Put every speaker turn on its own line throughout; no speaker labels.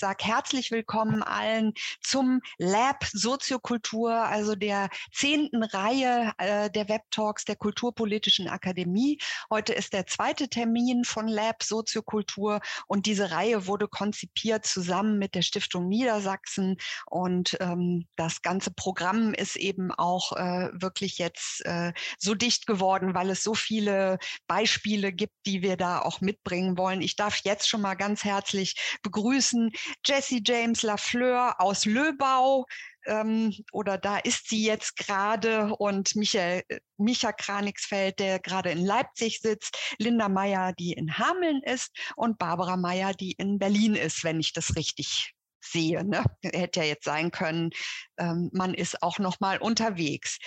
sage herzlich willkommen allen zum Lab Soziokultur, also der zehnten Reihe äh, der Web Talks der Kulturpolitischen Akademie. Heute ist der zweite Termin von Lab Soziokultur und diese Reihe wurde konzipiert zusammen mit der Stiftung Niedersachsen und ähm, das ganze Programm ist eben auch äh, wirklich jetzt äh, so dicht geworden, weil es so viele Beispiele gibt, die wir da auch mitbringen wollen. Ich darf jetzt schon mal ganz herzlich begrüßen Jesse James Lafleur aus Löbau. Ähm, oder da ist sie jetzt gerade und Michael, äh, Micha Kranigsfeld, der gerade in Leipzig sitzt, Linda Meyer, die in Hameln ist und Barbara Meyer, die in Berlin ist, wenn ich das richtig sehe. Ne? Hätte ja jetzt sein können, ähm, man ist auch noch mal unterwegs.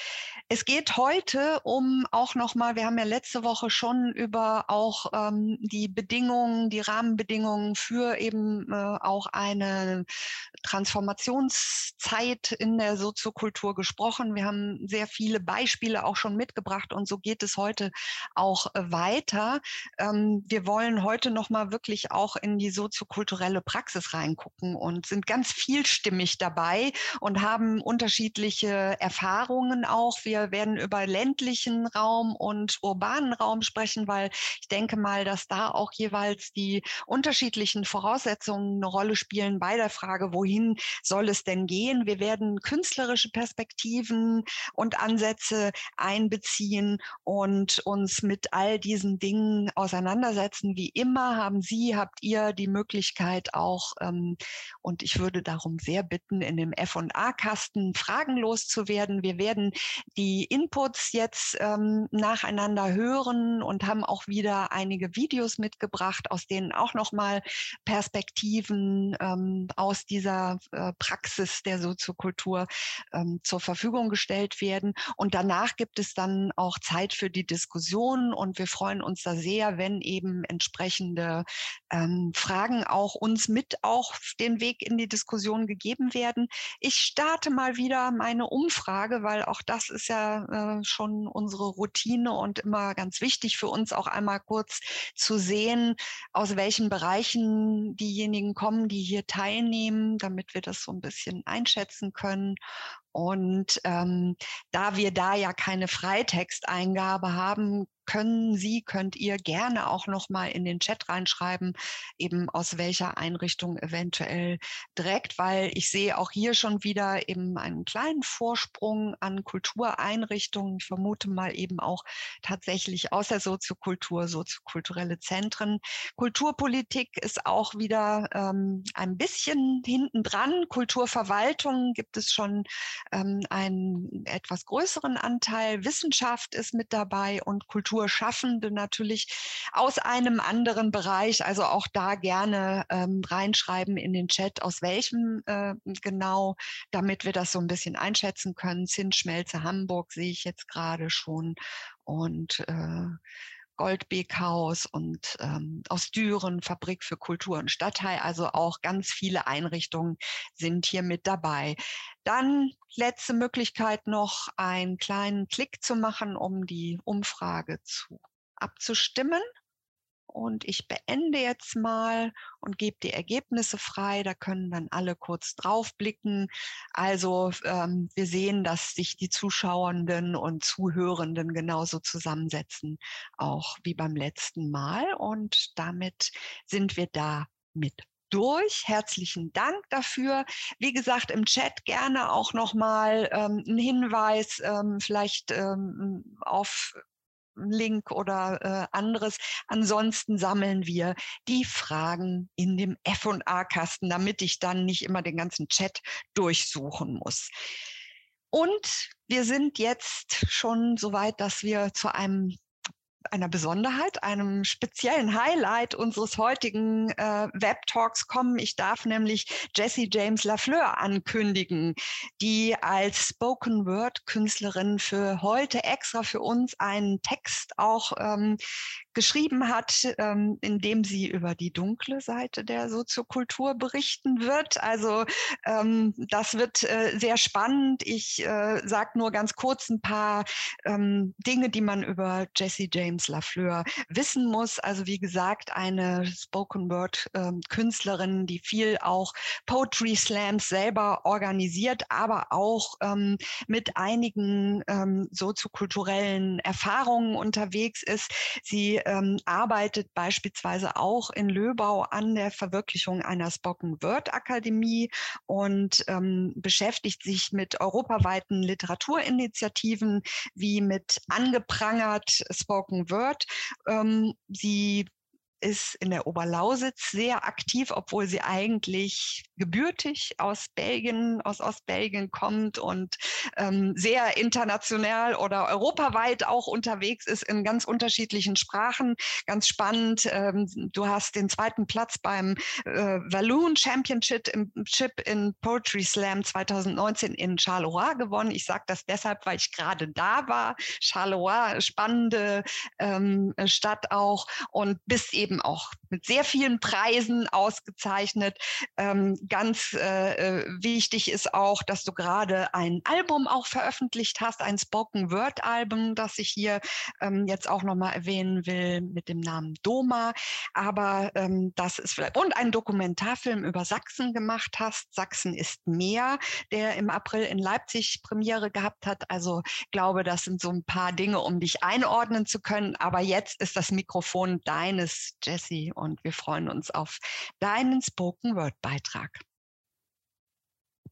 Es geht heute um auch noch mal, wir haben ja letzte Woche schon über auch ähm, die Bedingungen, die Rahmenbedingungen für eben äh, auch eine Transformationszeit in der Soziokultur gesprochen. Wir haben sehr viele Beispiele auch schon mitgebracht und so geht es heute auch äh, weiter. Ähm, wir wollen heute noch mal wirklich auch in die soziokulturelle Praxis reingucken und sind ganz vielstimmig dabei und haben unterschiedliche Erfahrungen auch. Wir werden über ländlichen Raum und urbanen Raum sprechen, weil ich denke mal, dass da auch jeweils die unterschiedlichen Voraussetzungen eine Rolle spielen bei der Frage, wohin soll es denn gehen? Wir werden künstlerische Perspektiven und Ansätze einbeziehen und uns mit all diesen Dingen auseinandersetzen. Wie immer haben Sie, habt ihr die Möglichkeit auch, ähm, und ich würde darum sehr bitten, in dem F&A-Kasten Kasten Fragen loszuwerden. Wir werden die Inputs jetzt ähm, nacheinander hören und haben auch wieder einige Videos mitgebracht, aus denen auch nochmal Perspektiven ähm, aus dieser äh, Praxis der Soziokultur ähm, zur Verfügung gestellt werden. Und danach gibt es dann auch Zeit für die Diskussion und wir freuen uns da sehr, wenn eben entsprechende ähm, Fragen auch uns mit auch den Weg in die Diskussion gegeben werden. Ich starte mal wieder meine Umfrage, weil auch das ist ja äh, schon unsere Routine und immer ganz wichtig für uns auch einmal kurz zu sehen, aus welchen Bereichen diejenigen kommen, die hier teilnehmen, damit wir das so ein bisschen einschätzen können. Und ähm, da wir da ja keine Freitexteingabe haben, können Sie, könnt ihr gerne auch noch mal in den Chat reinschreiben, eben aus welcher Einrichtung eventuell direkt, weil ich sehe auch hier schon wieder eben einen kleinen Vorsprung an Kultureinrichtungen. Ich vermute mal eben auch tatsächlich aus der Soziokultur, soziokulturelle Zentren. Kulturpolitik ist auch wieder ähm, ein bisschen hinten dran. Kulturverwaltung gibt es schon ähm, einen etwas größeren Anteil. Wissenschaft ist mit dabei und Kultur Kulturschaffende natürlich aus einem anderen Bereich. Also auch da gerne ähm, reinschreiben in den Chat, aus welchem äh, genau, damit wir das so ein bisschen einschätzen können. Zinsschmelze Hamburg sehe ich jetzt gerade schon und äh, Goldbeekhaus und ähm, aus Düren, Fabrik für Kultur und Stadtteil. Also auch ganz viele Einrichtungen sind hier mit dabei. Dann letzte Möglichkeit noch einen kleinen Klick zu machen, um die Umfrage zu abzustimmen. Und ich beende jetzt mal und gebe die Ergebnisse frei. Da können dann alle kurz draufblicken. Also ähm, wir sehen, dass sich die Zuschauenden und Zuhörenden genauso zusammensetzen, auch wie beim letzten Mal. Und damit sind wir da mit durch. Herzlichen Dank dafür. Wie gesagt, im Chat gerne auch nochmal ähm, ein Hinweis, ähm, vielleicht ähm, auf Link oder äh, anderes. Ansonsten sammeln wir die Fragen in dem F&A-Kasten, damit ich dann nicht immer den ganzen Chat durchsuchen muss. Und wir sind jetzt schon so weit, dass wir zu einem einer Besonderheit, einem speziellen Highlight unseres heutigen äh, Web Talks kommen. Ich darf nämlich Jessie James Lafleur ankündigen, die als Spoken Word Künstlerin für heute extra für uns einen Text auch ähm, geschrieben hat, ähm, indem sie über die dunkle Seite der Soziokultur berichten wird. Also ähm, das wird äh, sehr spannend. Ich äh, sage nur ganz kurz ein paar ähm, Dinge, die man über Jesse James Lafleur wissen muss. Also wie gesagt, eine Spoken Word ähm, Künstlerin, die viel auch Poetry Slams selber organisiert, aber auch ähm, mit einigen ähm, soziokulturellen Erfahrungen unterwegs ist. Sie ähm, arbeitet beispielsweise auch in Löbau an der Verwirklichung einer Spoken Word Akademie und ähm, beschäftigt sich mit europaweiten Literaturinitiativen wie mit angeprangert Spoken Word. Ähm, sie ist in der Oberlausitz sehr aktiv, obwohl sie eigentlich gebürtig aus Belgien, aus Ostbelgien kommt und ähm, sehr international oder europaweit auch unterwegs ist in ganz unterschiedlichen Sprachen. Ganz spannend. Ähm, du hast den zweiten Platz beim äh, Walloon Championship im Chip in Poetry Slam 2019 in Charleroi gewonnen. Ich sage das deshalb, weil ich gerade da war. Charleroi, spannende ähm, Stadt auch und bist eben auch mit sehr vielen Preisen ausgezeichnet. Ähm, ganz äh, äh, wichtig ist auch, dass du gerade ein Album auch veröffentlicht hast, ein Spoken Word Album, das ich hier ähm, jetzt auch nochmal erwähnen will mit dem Namen Doma. Aber ähm, das ist vielleicht und einen Dokumentarfilm über Sachsen gemacht hast. Sachsen ist mehr, der im April in Leipzig Premiere gehabt hat. Also glaube, das sind so ein paar Dinge, um dich einordnen zu können. Aber jetzt ist das Mikrofon deines, Jesse, und wir freuen uns auf deinen Spoken Word Beitrag.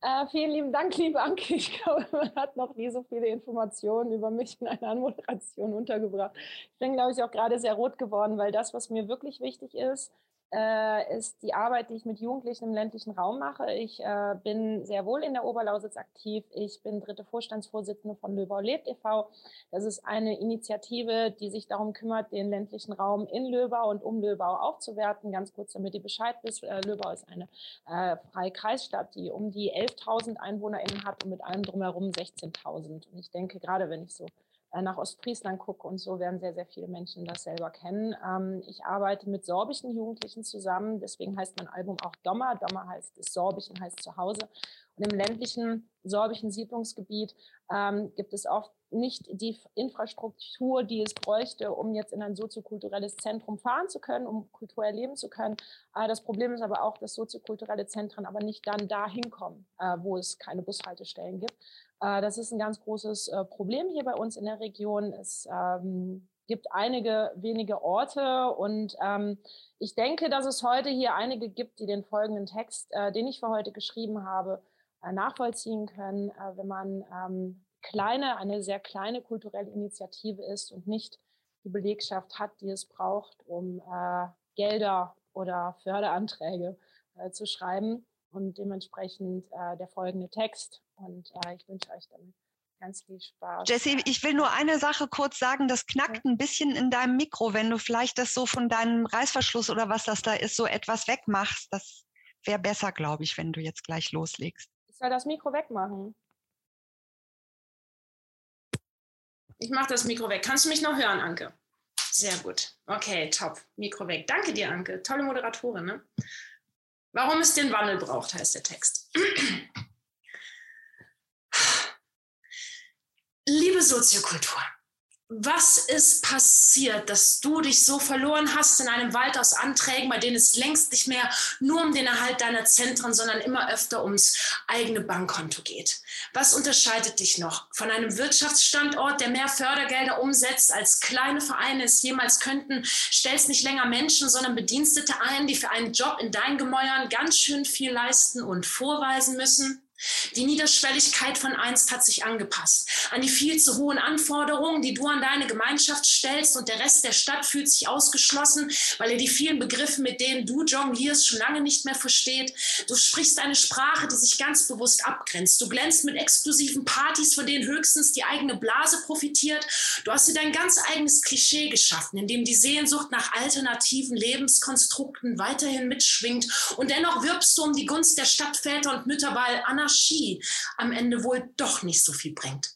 Äh, vielen lieben Dank, liebe Anke. Ich glaube, man hat noch nie so viele Informationen über mich in einer Anmoderation untergebracht. Ich bin, glaube ich, auch gerade sehr rot geworden, weil das, was mir wirklich wichtig ist, äh, ist die Arbeit, die ich mit Jugendlichen im ländlichen Raum mache. Ich äh, bin sehr wohl in der Oberlausitz aktiv. Ich bin dritte Vorstandsvorsitzende von Löbau lebt e.V. Das ist eine Initiative, die sich darum kümmert, den ländlichen Raum in Löbau und um Löbau aufzuwerten. Ganz kurz, damit ihr Bescheid wisst. Äh, Löbau ist eine äh, freie Kreisstadt, die um die 11.000 EinwohnerInnen hat und mit allem drumherum 16.000. Und ich denke, gerade wenn ich so nach Ostfriesland gucke und so werden sehr, sehr viele Menschen das selber kennen. Ähm, ich arbeite mit sorbischen Jugendlichen zusammen, deswegen heißt mein Album auch Dommer. Dommer heißt, ist Sorbischen heißt Zuhause. Und im ländlichen sorbischen Siedlungsgebiet ähm, gibt es oft nicht die Infrastruktur, die es bräuchte, um jetzt in ein soziokulturelles Zentrum fahren zu können, um Kultur erleben zu können. Äh, das Problem ist aber auch, dass soziokulturelle Zentren aber nicht dann dahin kommen, äh, wo es keine Bushaltestellen gibt. Äh, das ist ein ganz großes äh, Problem hier bei uns in der Region. Es ähm, gibt einige wenige Orte und ähm, ich denke, dass es heute hier einige gibt, die den folgenden Text, äh, den ich für heute geschrieben habe, äh, nachvollziehen können, äh, wenn man ähm, kleine, eine sehr kleine kulturelle Initiative ist und nicht die Belegschaft hat, die es braucht, um äh, Gelder oder Förderanträge zu schreiben und dementsprechend der folgende Text und äh, ich wünsche euch damit ganz viel Spaß.
Jessie, ich will nur eine Sache kurz sagen. Das knackt ein bisschen in deinem Mikro, wenn du vielleicht das so von deinem Reißverschluss oder was das da ist, so etwas wegmachst. Das wäre besser, glaube ich, wenn du jetzt gleich loslegst.
Ich soll das Mikro wegmachen. Ich mache das Mikro weg. Kannst du mich noch hören, Anke? Sehr gut. Okay, top. Mikro weg. Danke dir, Anke. Tolle Moderatorin. Ne? Warum es den Wandel braucht, heißt der Text. Liebe Soziokultur, was ist passiert, dass du dich so verloren hast in einem Wald aus Anträgen, bei denen es längst nicht mehr nur um den Erhalt deiner Zentren, sondern immer öfter ums eigene Bankkonto geht? Was unterscheidet dich noch von einem Wirtschaftsstandort, der mehr Fördergelder umsetzt, als kleine Vereine es jemals könnten? Stellst nicht länger Menschen, sondern Bedienstete ein, die für einen Job in deinen Gemäuern ganz schön viel leisten und vorweisen müssen? Die Niederschwelligkeit von einst hat sich angepasst an die viel zu hohen Anforderungen, die du an deine Gemeinschaft stellst und der Rest der Stadt fühlt sich ausgeschlossen, weil er die vielen Begriffe, mit denen du jonglierst, schon lange nicht mehr versteht. Du sprichst eine Sprache, die sich ganz bewusst abgrenzt. Du glänzt mit exklusiven Partys, von denen höchstens die eigene Blase profitiert. Du hast dir dein ganz eigenes Klischee geschaffen, in dem die Sehnsucht nach alternativen Lebenskonstrukten weiterhin mitschwingt und dennoch wirbst du um die Gunst der Stadtväter und Mütter, weil Anna Anarchie am Ende wohl doch nicht so viel bringt.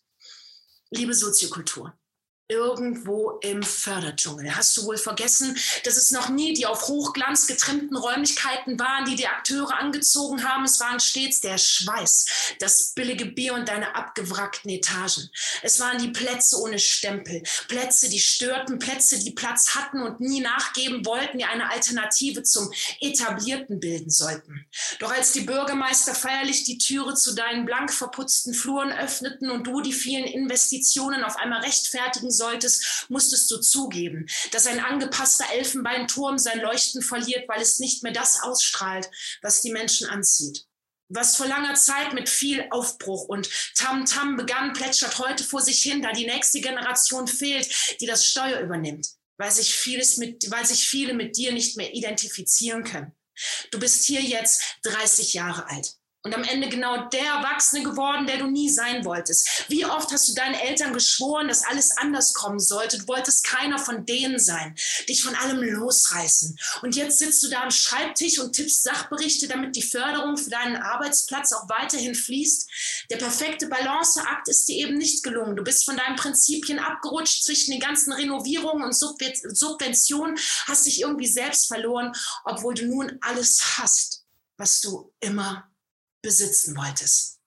Liebe Soziokultur,
irgendwo im Förderdschungel. Hast du wohl vergessen, dass es noch nie die auf Hochglanz getrimmten Räumlichkeiten waren, die die Akteure angezogen haben? Es waren stets der Schweiß, das billige Bier und deine abgewrackten Etagen. Es waren die Plätze ohne Stempel, Plätze, die störten, Plätze, die Platz hatten und nie nachgeben wollten, die eine Alternative zum Etablierten bilden sollten. Doch als die Bürgermeister feierlich die Türe zu deinen blank verputzten Fluren öffneten und du die vielen Investitionen auf einmal rechtfertigen solltest, musstest du zugeben, dass ein angepasster Elfenbeinturm sein Leuchten verliert, weil es nicht mehr das ausstrahlt, was die Menschen anzieht. Was vor langer Zeit mit viel Aufbruch und Tamtam -Tam begann, plätschert heute vor sich hin, da die nächste Generation fehlt, die das Steuer übernimmt, weil sich, vieles mit, weil sich viele mit dir nicht mehr identifizieren können. Du bist hier jetzt 30 Jahre alt und am Ende genau der Erwachsene geworden, der du nie sein wolltest. Wie oft hast du deinen Eltern geschworen, dass alles anders kommen sollte? Du wolltest keiner von denen sein, dich von allem losreißen. Und jetzt sitzt du da am Schreibtisch und tippst Sachberichte, damit die Förderung für deinen Arbeitsplatz auch weiterhin fließt. Der perfekte Balanceakt ist dir eben nicht gelungen. Du bist von deinen Prinzipien abgerutscht zwischen den ganzen Renovierungen und Subventionen, hast dich irgendwie selbst verloren, obwohl du nun alles hast, was du immer besitzen wolltest.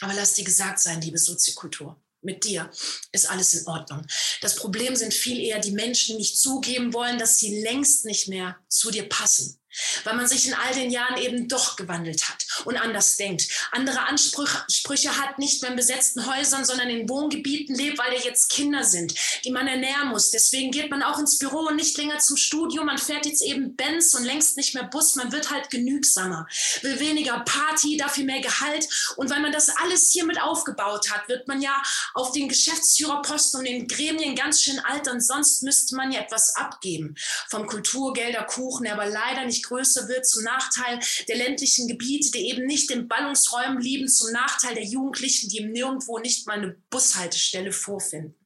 Aber lass dir gesagt sein, liebe Soziokultur, mit dir ist alles in Ordnung. Das Problem sind viel eher die Menschen, die nicht zugeben wollen, dass sie längst nicht mehr zu dir passen weil man sich in all den Jahren eben doch gewandelt hat und anders denkt, andere Ansprüche hat, nicht mehr in besetzten Häusern, sondern in Wohngebieten lebt, weil da jetzt Kinder sind, die man ernähren muss. Deswegen geht man auch ins Büro und nicht länger zum Studio. Man fährt jetzt eben Benz und längst nicht mehr Bus. Man wird halt genügsamer, will weniger Party, dafür mehr Gehalt. Und weil man das alles hier mit aufgebaut hat, wird man ja auf den Geschäftsführerposten und den Gremien ganz schön alt. Und sonst müsste man ja etwas abgeben vom Kulturgelder, Kuchen, aber leider nicht größer wird zum Nachteil der ländlichen Gebiete, die eben nicht in Ballungsräumen lieben, zum Nachteil der Jugendlichen, die im Nirgendwo nicht mal eine Bushaltestelle vorfinden.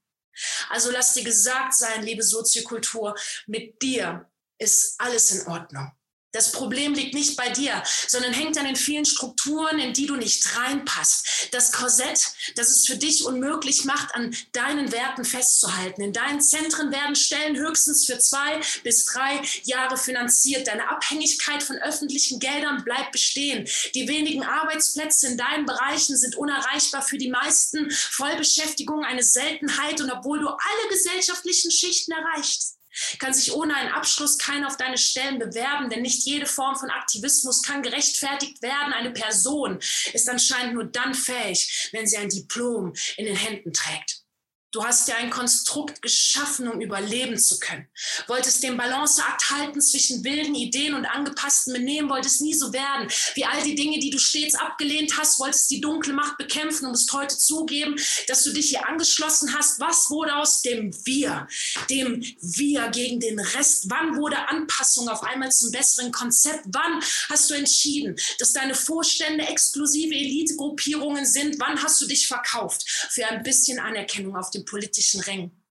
Also lass dir gesagt sein, liebe Soziokultur, mit dir ist alles in Ordnung. Das Problem liegt nicht bei dir, sondern hängt an den vielen Strukturen, in die du nicht reinpasst. Das Korsett, das es für dich unmöglich macht, an deinen Werten festzuhalten. In deinen Zentren werden Stellen höchstens für zwei bis drei Jahre finanziert. Deine Abhängigkeit von öffentlichen Geldern bleibt bestehen. Die wenigen Arbeitsplätze in deinen Bereichen sind unerreichbar für die meisten. Vollbeschäftigung eine Seltenheit und obwohl du alle gesellschaftlichen Schichten erreichst, kann sich ohne einen Abschluss keiner auf deine Stellen bewerben, denn nicht jede Form von Aktivismus kann gerechtfertigt werden. Eine Person ist anscheinend nur dann fähig, wenn sie ein Diplom in den Händen trägt. Du hast ja ein Konstrukt geschaffen, um überleben zu können. Wolltest den Balanceakt halten zwischen wilden Ideen und angepassten Benehmen, wolltest nie so werden. Wie all die Dinge, die du stets abgelehnt hast, wolltest die dunkle Macht bekämpfen und musst heute zugeben, dass du dich hier angeschlossen hast. Was wurde aus dem Wir? Dem Wir gegen den Rest? Wann wurde Anpassung auf einmal zum besseren Konzept? Wann hast du entschieden, dass deine Vorstände exklusive Elitegruppierungen sind? Wann hast du dich verkauft für ein bisschen Anerkennung auf dem politischen Rängen.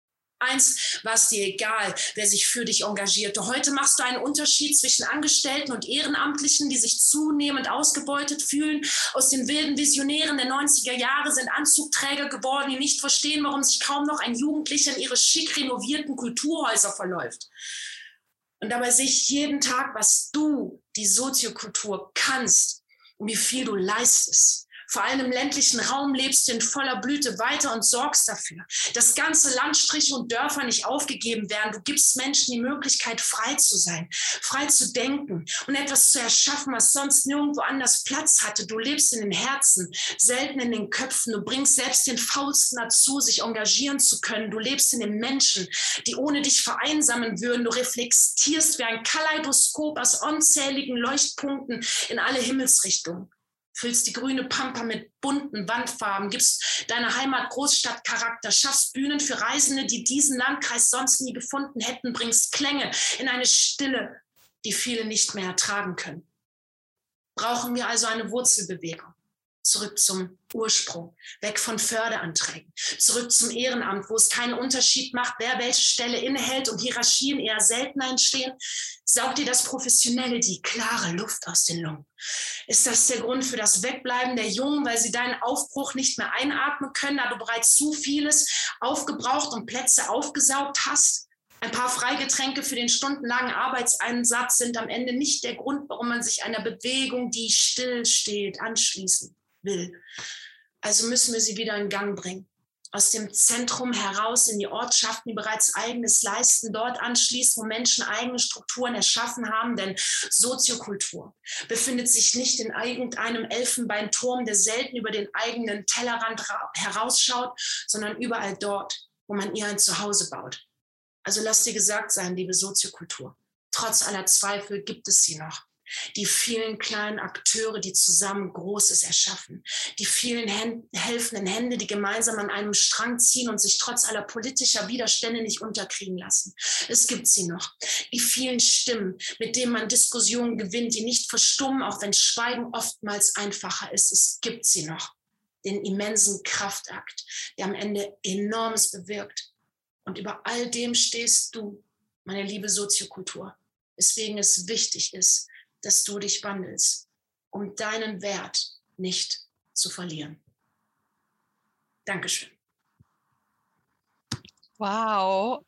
Eins war es dir egal, wer sich für dich engagierte. Heute machst du einen Unterschied zwischen Angestellten und Ehrenamtlichen, die sich zunehmend ausgebeutet fühlen. Aus den wilden Visionären der 90er Jahre sind Anzugträger geworden, die nicht verstehen, warum sich kaum noch ein Jugendlicher in ihre schick renovierten Kulturhäuser verläuft. Und dabei sehe ich jeden Tag, was du, die Soziokultur, kannst und wie viel du leistest vor allem im ländlichen Raum lebst du in voller Blüte weiter und sorgst dafür, dass ganze Landstriche und Dörfer nicht aufgegeben werden. Du gibst Menschen die Möglichkeit, frei zu sein, frei zu denken und etwas zu erschaffen, was sonst nirgendwo anders Platz hatte. Du lebst in den Herzen, selten in den Köpfen. Du bringst selbst den Faulsten dazu, sich engagieren zu können. Du lebst in den Menschen, die ohne dich vereinsamen würden. Du reflektierst wie ein Kaleidoskop aus unzähligen Leuchtpunkten in alle Himmelsrichtungen füllst die grüne Pampa mit bunten Wandfarben, gibst deiner Heimat Großstadtcharakter, schaffst Bühnen für Reisende, die diesen Landkreis sonst nie gefunden hätten, bringst Klänge in eine Stille, die viele nicht mehr ertragen können. Brauchen wir also eine Wurzelbewegung. Zurück zum Ursprung, weg von Förderanträgen, zurück zum Ehrenamt, wo es keinen Unterschied macht, wer welche Stelle innehält und Hierarchien eher selten entstehen. Saugt dir das Professionelle die klare Luft aus den Lungen? Ist das der Grund für das Wegbleiben der Jungen, weil sie deinen Aufbruch nicht mehr einatmen können, da du bereits zu vieles aufgebraucht und Plätze aufgesaugt hast? Ein paar Freigetränke für den stundenlangen Arbeitseinsatz sind am Ende nicht der Grund, warum man sich einer Bewegung, die still steht, anschließen will. Also müssen wir sie wieder in Gang bringen. Aus dem Zentrum heraus in die Ortschaften, die bereits eigenes leisten, dort anschließen, wo Menschen eigene Strukturen erschaffen haben. Denn Soziokultur befindet sich nicht in irgendeinem Elfenbeinturm, der selten über den eigenen Tellerrand herausschaut, sondern überall dort, wo man ihr ein Zuhause baut. Also lass dir gesagt sein, liebe Soziokultur, trotz aller Zweifel gibt es sie noch die vielen kleinen Akteure, die zusammen Großes erschaffen, die vielen Händ helfenden Hände, die gemeinsam an einem Strang ziehen und sich trotz aller politischer Widerstände nicht unterkriegen lassen. Es gibt sie noch. Die vielen Stimmen, mit denen man Diskussionen gewinnt, die nicht verstummen, auch wenn Schweigen oftmals einfacher ist. Es gibt sie noch. Den immensen Kraftakt, der am Ende enormes bewirkt. Und über all dem stehst du, meine liebe Soziokultur. Weswegen es wichtig ist, dass du dich wandelst, um deinen Wert nicht zu verlieren. Dankeschön.
Wow.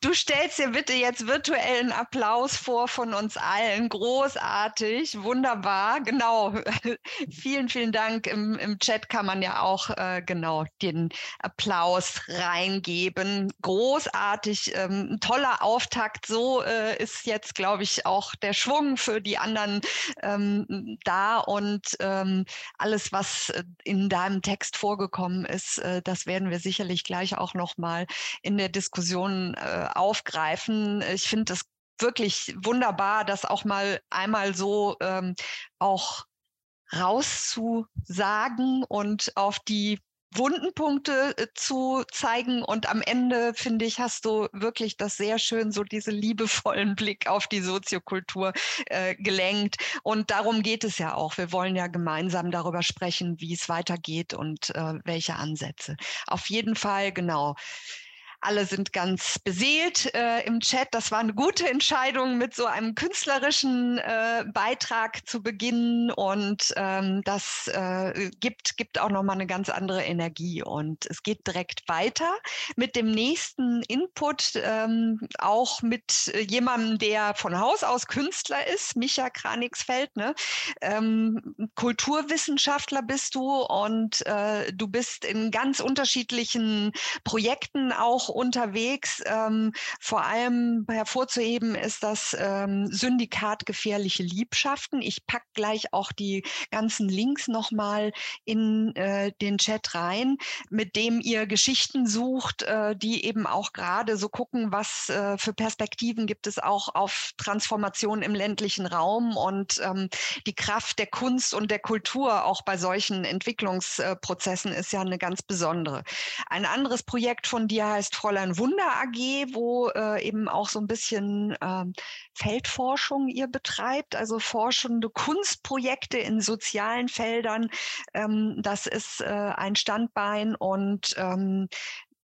Du stellst dir bitte jetzt virtuellen Applaus vor von uns allen. Großartig, wunderbar. Genau. Vielen, vielen Dank. Im, im Chat kann man ja auch äh, genau den Applaus reingeben. Großartig, ähm, toller Auftakt. So äh, ist jetzt, glaube ich, auch der Schwung für die anderen ähm, da. Und ähm, alles, was in deinem Text vorgekommen ist, äh, das werden wir sicherlich gleich auch auch noch mal in der Diskussion äh, aufgreifen. Ich finde es wirklich wunderbar, das auch mal einmal so ähm, auch rauszusagen und auf die wunden Punkte äh, zu zeigen. Und am Ende, finde ich, hast du wirklich das sehr schön, so diese liebevollen Blick auf die Soziokultur äh, gelenkt. Und darum geht es ja auch. Wir wollen ja gemeinsam darüber sprechen, wie es weitergeht und äh, welche Ansätze. Auf jeden Fall, genau. Alle sind ganz beseelt äh, im Chat. Das war eine gute Entscheidung, mit so einem künstlerischen äh, Beitrag zu beginnen. Und ähm, das äh, gibt, gibt auch nochmal eine ganz andere Energie. Und es geht direkt weiter mit dem nächsten Input, ähm, auch mit jemandem, der von Haus aus Künstler ist, Micha Kranigsfeld. Ne? Ähm, Kulturwissenschaftler bist du und äh, du bist in ganz unterschiedlichen Projekten auch unterwegs. Ähm, vor allem hervorzuheben ist das ähm, Syndikat gefährliche Liebschaften. Ich packe gleich auch die ganzen Links nochmal in äh, den Chat rein, mit dem ihr Geschichten sucht, äh, die eben auch gerade so gucken, was äh, für Perspektiven gibt es auch auf Transformation im ländlichen Raum und ähm, die Kraft der Kunst und der Kultur auch bei solchen Entwicklungsprozessen ist ja eine ganz besondere. Ein anderes Projekt von dir heißt Fräulein Wunder AG, wo äh, eben auch so ein bisschen ähm, Feldforschung ihr betreibt, also forschende Kunstprojekte in sozialen Feldern. Ähm, das ist äh, ein Standbein und ähm,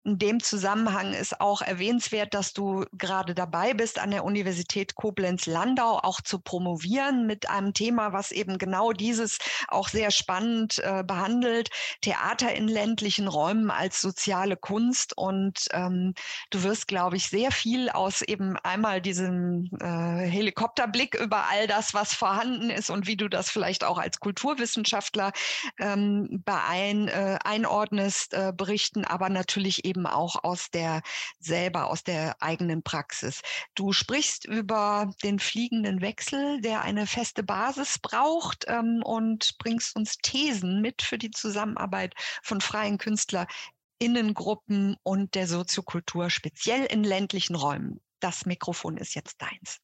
in dem Zusammenhang ist auch erwähnenswert, dass du gerade dabei bist, an der Universität Koblenz-Landau auch zu promovieren mit einem Thema, was eben genau dieses auch sehr spannend äh, behandelt. Theater in ländlichen Räumen als soziale Kunst. Und ähm, du wirst, glaube ich, sehr viel aus eben einmal diesem äh, Helikopterblick über all das, was vorhanden ist und wie du das vielleicht auch als Kulturwissenschaftler ähm, beein, äh, einordnest, äh, berichten, aber natürlich eben eben auch aus der selber aus der eigenen Praxis. Du sprichst über den fliegenden Wechsel, der eine feste Basis braucht ähm, und bringst uns Thesen mit für die Zusammenarbeit von freien KünstlerInnengruppen und der Soziokultur, speziell in ländlichen Räumen. Das Mikrofon ist jetzt deins.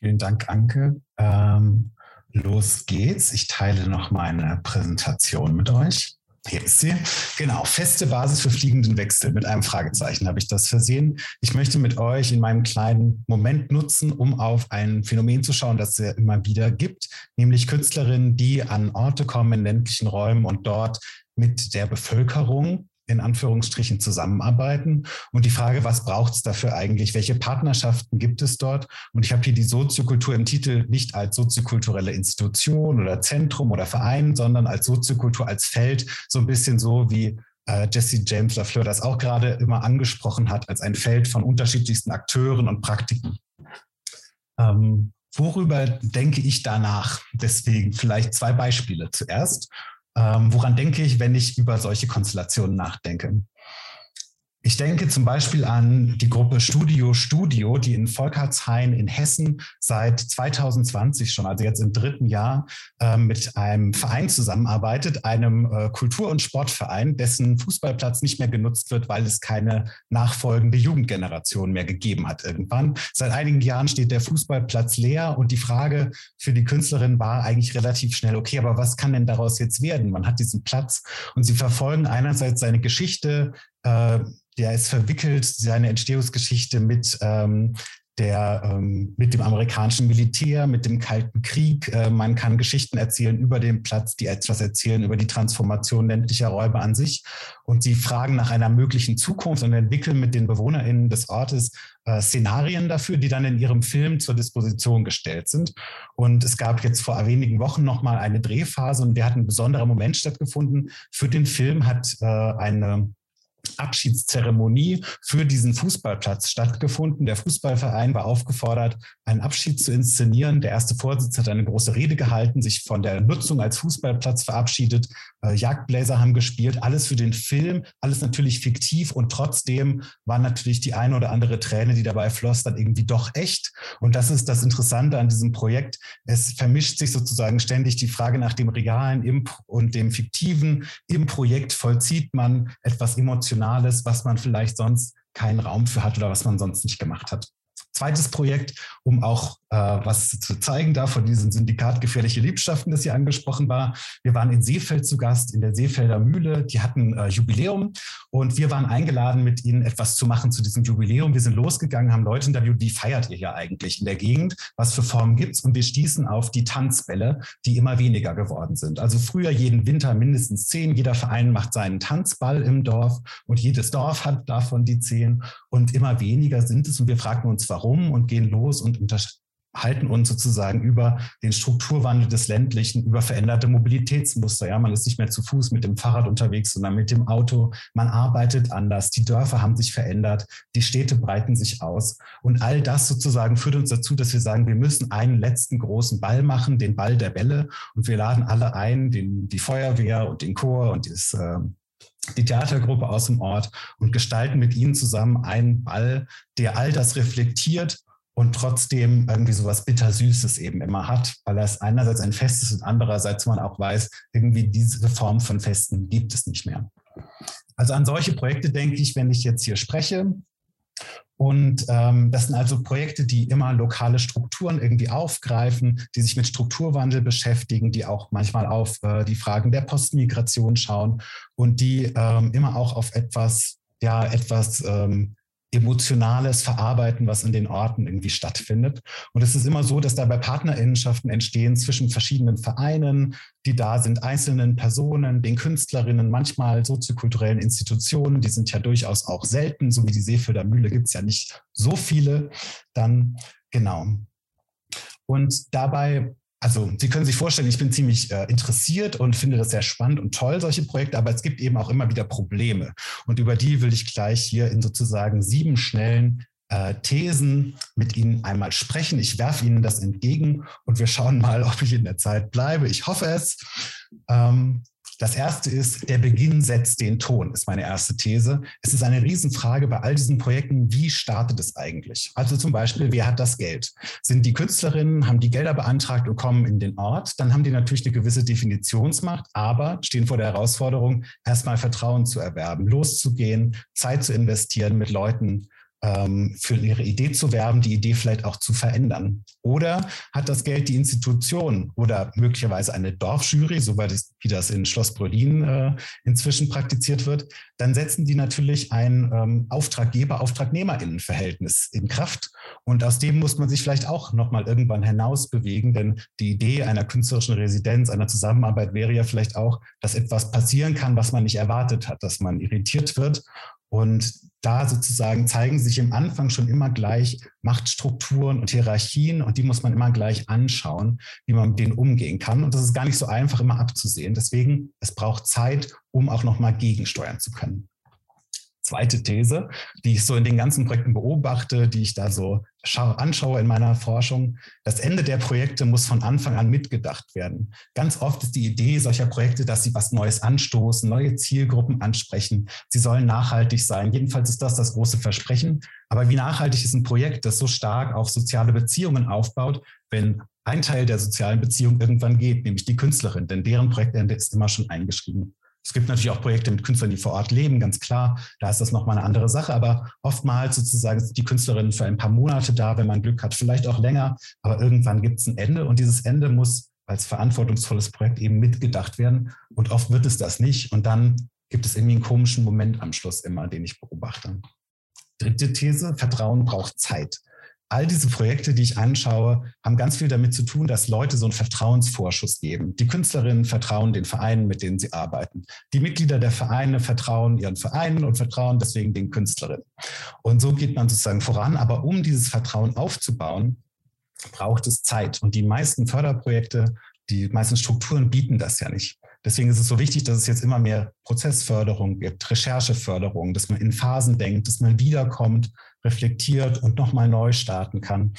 Vielen Dank, Anke. Ähm, los geht's. Ich teile noch meine Präsentation mit euch. Hier ist sie. Genau, feste Basis für fliegenden Wechsel. Mit einem Fragezeichen habe ich das versehen. Ich möchte mit euch in meinem kleinen Moment nutzen, um auf ein Phänomen zu schauen, das es ja immer wieder gibt, nämlich Künstlerinnen, die an Orte kommen in ländlichen Räumen und dort mit der Bevölkerung in Anführungsstrichen zusammenarbeiten. Und die Frage, was braucht es dafür eigentlich? Welche Partnerschaften gibt es dort? Und ich habe hier die Soziokultur im Titel nicht als soziokulturelle Institution oder Zentrum oder Verein, sondern als Soziokultur, als Feld, so ein bisschen so wie äh, Jesse James Lafleur das auch gerade immer angesprochen hat, als ein Feld von unterschiedlichsten Akteuren und Praktiken. Ähm, worüber denke ich danach? Deswegen vielleicht zwei Beispiele. Zuerst, ähm, woran denke ich, wenn ich über solche Konstellationen nachdenke? Ich denke zum Beispiel an die Gruppe Studio Studio, die in Volkertshain in Hessen seit 2020 schon, also jetzt im dritten Jahr, äh, mit einem Verein zusammenarbeitet, einem äh, Kultur- und Sportverein, dessen Fußballplatz nicht mehr genutzt wird, weil es keine nachfolgende Jugendgeneration mehr gegeben hat irgendwann. Seit einigen Jahren steht der Fußballplatz leer und die Frage für die Künstlerin war eigentlich relativ schnell, okay, aber was kann denn daraus jetzt werden? Man hat diesen Platz und sie verfolgen einerseits seine Geschichte, äh, der ist verwickelt, seine Entstehungsgeschichte mit ähm, der ähm, mit dem amerikanischen Militär, mit dem Kalten Krieg. Äh, man kann Geschichten erzählen über den Platz, die etwas erzählen über die Transformation ländlicher Räume an sich. Und sie fragen nach einer möglichen Zukunft und entwickeln mit den BewohnerInnen des Ortes äh, Szenarien dafür, die dann in ihrem Film zur Disposition gestellt sind. Und es gab jetzt vor wenigen Wochen nochmal eine Drehphase und der hat ein besonderer Moment stattgefunden. Für den Film hat äh, eine Abschiedszeremonie für diesen Fußballplatz stattgefunden. Der Fußballverein war aufgefordert, einen Abschied zu inszenieren. Der erste Vorsitzende hat eine große Rede gehalten, sich von der Nutzung als Fußballplatz verabschiedet. Äh, Jagdbläser haben gespielt, alles für den Film, alles natürlich fiktiv und trotzdem war natürlich die eine oder andere Träne, die dabei floss, dann irgendwie doch echt. Und das ist das Interessante an diesem Projekt. Es vermischt sich sozusagen ständig die Frage nach dem Realen und dem Fiktiven. Im Projekt vollzieht man etwas Emotionales Emotionales, was man vielleicht sonst keinen Raum für hat oder was man sonst nicht gemacht hat. Zweites Projekt, um auch äh, was zu zeigen da von diesem Syndikat Gefährliche Liebschaften, das hier angesprochen war. Wir waren in Seefeld zu Gast, in der Seefelder Mühle. Die hatten äh, Jubiläum und wir waren eingeladen, mit ihnen etwas zu machen zu diesem Jubiläum. Wir sind losgegangen, haben Leute interviewt, wie feiert ihr hier eigentlich in der Gegend? Was für Formen gibt es? Und wir stießen auf die Tanzbälle, die immer weniger geworden sind. Also früher jeden Winter mindestens zehn. Jeder Verein macht seinen Tanzball im Dorf und jedes Dorf hat davon die zehn. Und immer weniger sind es. Und wir fragten uns, warum warum und gehen los und unterhalten uns sozusagen über den Strukturwandel des ländlichen, über veränderte Mobilitätsmuster. Ja, man ist nicht mehr zu Fuß mit dem Fahrrad unterwegs, sondern mit dem Auto. Man arbeitet anders. Die Dörfer haben sich verändert. Die Städte breiten sich aus. Und all das sozusagen führt uns dazu, dass wir sagen, wir müssen einen letzten großen Ball machen, den Ball der Bälle. Und wir laden alle ein, den, die Feuerwehr und den Chor und das, äh, die Theatergruppe aus dem Ort und gestalten mit ihnen zusammen einen Ball, der all das reflektiert und trotzdem irgendwie so was Bittersüßes eben immer hat, weil es einerseits ein Fest ist und andererseits man auch weiß, irgendwie diese Form von Festen gibt es nicht mehr. Also an solche Projekte denke ich, wenn ich jetzt hier spreche. Und ähm, das sind also Projekte, die immer lokale Strukturen irgendwie aufgreifen, die sich mit Strukturwandel beschäftigen, die auch manchmal auf äh, die Fragen der Postmigration schauen und die ähm, immer auch auf etwas, ja, etwas ähm, emotionales Verarbeiten, was in den Orten irgendwie stattfindet. Und es ist immer so, dass dabei Partnerinnenschaften entstehen zwischen verschiedenen Vereinen, die da sind, einzelnen Personen, den Künstlerinnen, manchmal soziokulturellen Institutionen, die sind ja durchaus auch selten, so wie die Seefelder Mühle gibt es ja nicht so viele. Dann genau. Und dabei also Sie können sich vorstellen, ich bin ziemlich äh, interessiert und finde das sehr spannend und toll, solche Projekte, aber es gibt eben auch immer wieder Probleme. Und über die will ich gleich hier in sozusagen sieben schnellen äh, Thesen mit Ihnen einmal sprechen. Ich werfe Ihnen das entgegen und wir schauen mal, ob ich in der Zeit bleibe. Ich hoffe es. Ähm, das erste ist, der Beginn setzt den Ton, ist meine erste These. Es ist eine Riesenfrage bei all diesen Projekten, wie startet es eigentlich? Also zum Beispiel, wer hat das Geld? Sind die Künstlerinnen, haben die Gelder beantragt und kommen in den Ort? Dann haben die natürlich eine gewisse Definitionsmacht, aber stehen vor der Herausforderung, erstmal Vertrauen zu erwerben, loszugehen, Zeit zu investieren, mit Leuten für ihre Idee zu werben, die Idee vielleicht auch zu verändern? Oder hat das Geld die Institution oder möglicherweise eine Dorfjury, soweit wie das in Schloss Berlin äh, inzwischen praktiziert wird, dann setzen die natürlich ein ähm, Auftraggeber-Auftragnehmerinnenverhältnis in Kraft. Und aus dem muss man sich vielleicht auch nochmal irgendwann hinaus bewegen, denn die Idee einer künstlerischen Residenz, einer Zusammenarbeit wäre ja vielleicht auch, dass etwas passieren kann, was man nicht erwartet hat, dass man irritiert wird und da sozusagen zeigen sich im Anfang schon immer gleich Machtstrukturen und Hierarchien und die muss man immer gleich anschauen, wie man mit denen umgehen kann. Und das ist gar nicht so einfach immer abzusehen. Deswegen, es braucht Zeit, um auch nochmal gegensteuern zu können zweite These, die ich so in den ganzen Projekten beobachte, die ich da so anschaue in meiner Forschung. Das Ende der Projekte muss von Anfang an mitgedacht werden. Ganz oft ist die Idee solcher Projekte, dass sie was Neues anstoßen, neue Zielgruppen ansprechen. Sie sollen nachhaltig sein. Jedenfalls ist das das große Versprechen. Aber wie nachhaltig ist ein Projekt, das so stark auf soziale Beziehungen aufbaut, wenn ein Teil der sozialen Beziehung irgendwann geht, nämlich die Künstlerin, denn deren Projektende ist immer schon eingeschrieben. Es gibt natürlich auch Projekte mit Künstlern, die vor Ort leben, ganz klar. Da ist das nochmal eine andere Sache. Aber oftmals sozusagen sind die Künstlerinnen für ein paar Monate da, wenn man Glück hat, vielleicht auch länger. Aber irgendwann gibt es ein Ende und dieses Ende muss als verantwortungsvolles Projekt eben mitgedacht werden. Und oft wird es das nicht. Und dann gibt es irgendwie einen komischen Moment am Schluss immer, den ich beobachte. Dritte These, Vertrauen braucht Zeit all diese Projekte, die ich anschaue, haben ganz viel damit zu tun, dass Leute so einen Vertrauensvorschuss geben. Die Künstlerinnen vertrauen den Vereinen, mit denen sie arbeiten. Die Mitglieder der Vereine vertrauen ihren Vereinen und vertrauen deswegen den Künstlerinnen. Und so geht man sozusagen voran. Aber um dieses Vertrauen aufzubauen, braucht es Zeit. Und die meisten Förderprojekte, die meisten Strukturen bieten das ja nicht. Deswegen ist es so wichtig, dass es jetzt immer mehr Prozessförderung gibt, Rechercheförderung, dass man in Phasen denkt, dass man wiederkommt, reflektiert und nochmal neu starten kann.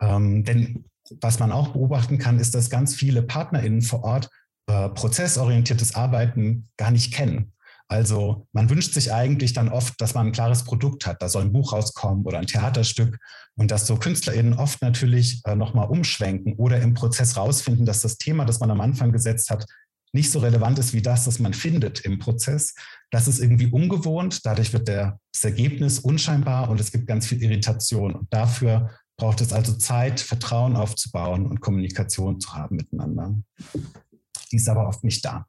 Ähm, denn was man auch beobachten kann, ist, dass ganz viele PartnerInnen vor Ort äh, prozessorientiertes Arbeiten gar nicht kennen. Also man wünscht sich eigentlich dann oft, dass man ein klares Produkt hat. Da soll ein Buch rauskommen oder ein Theaterstück und dass so KünstlerInnen oft natürlich äh, nochmal umschwenken oder im Prozess rausfinden, dass das Thema, das man am Anfang gesetzt hat, nicht so relevant ist wie das, das man findet im Prozess. Das ist irgendwie ungewohnt. Dadurch wird der, das Ergebnis unscheinbar und es gibt ganz viel Irritation. Und dafür braucht es also Zeit, Vertrauen aufzubauen und Kommunikation zu haben miteinander. Die ist aber oft nicht da.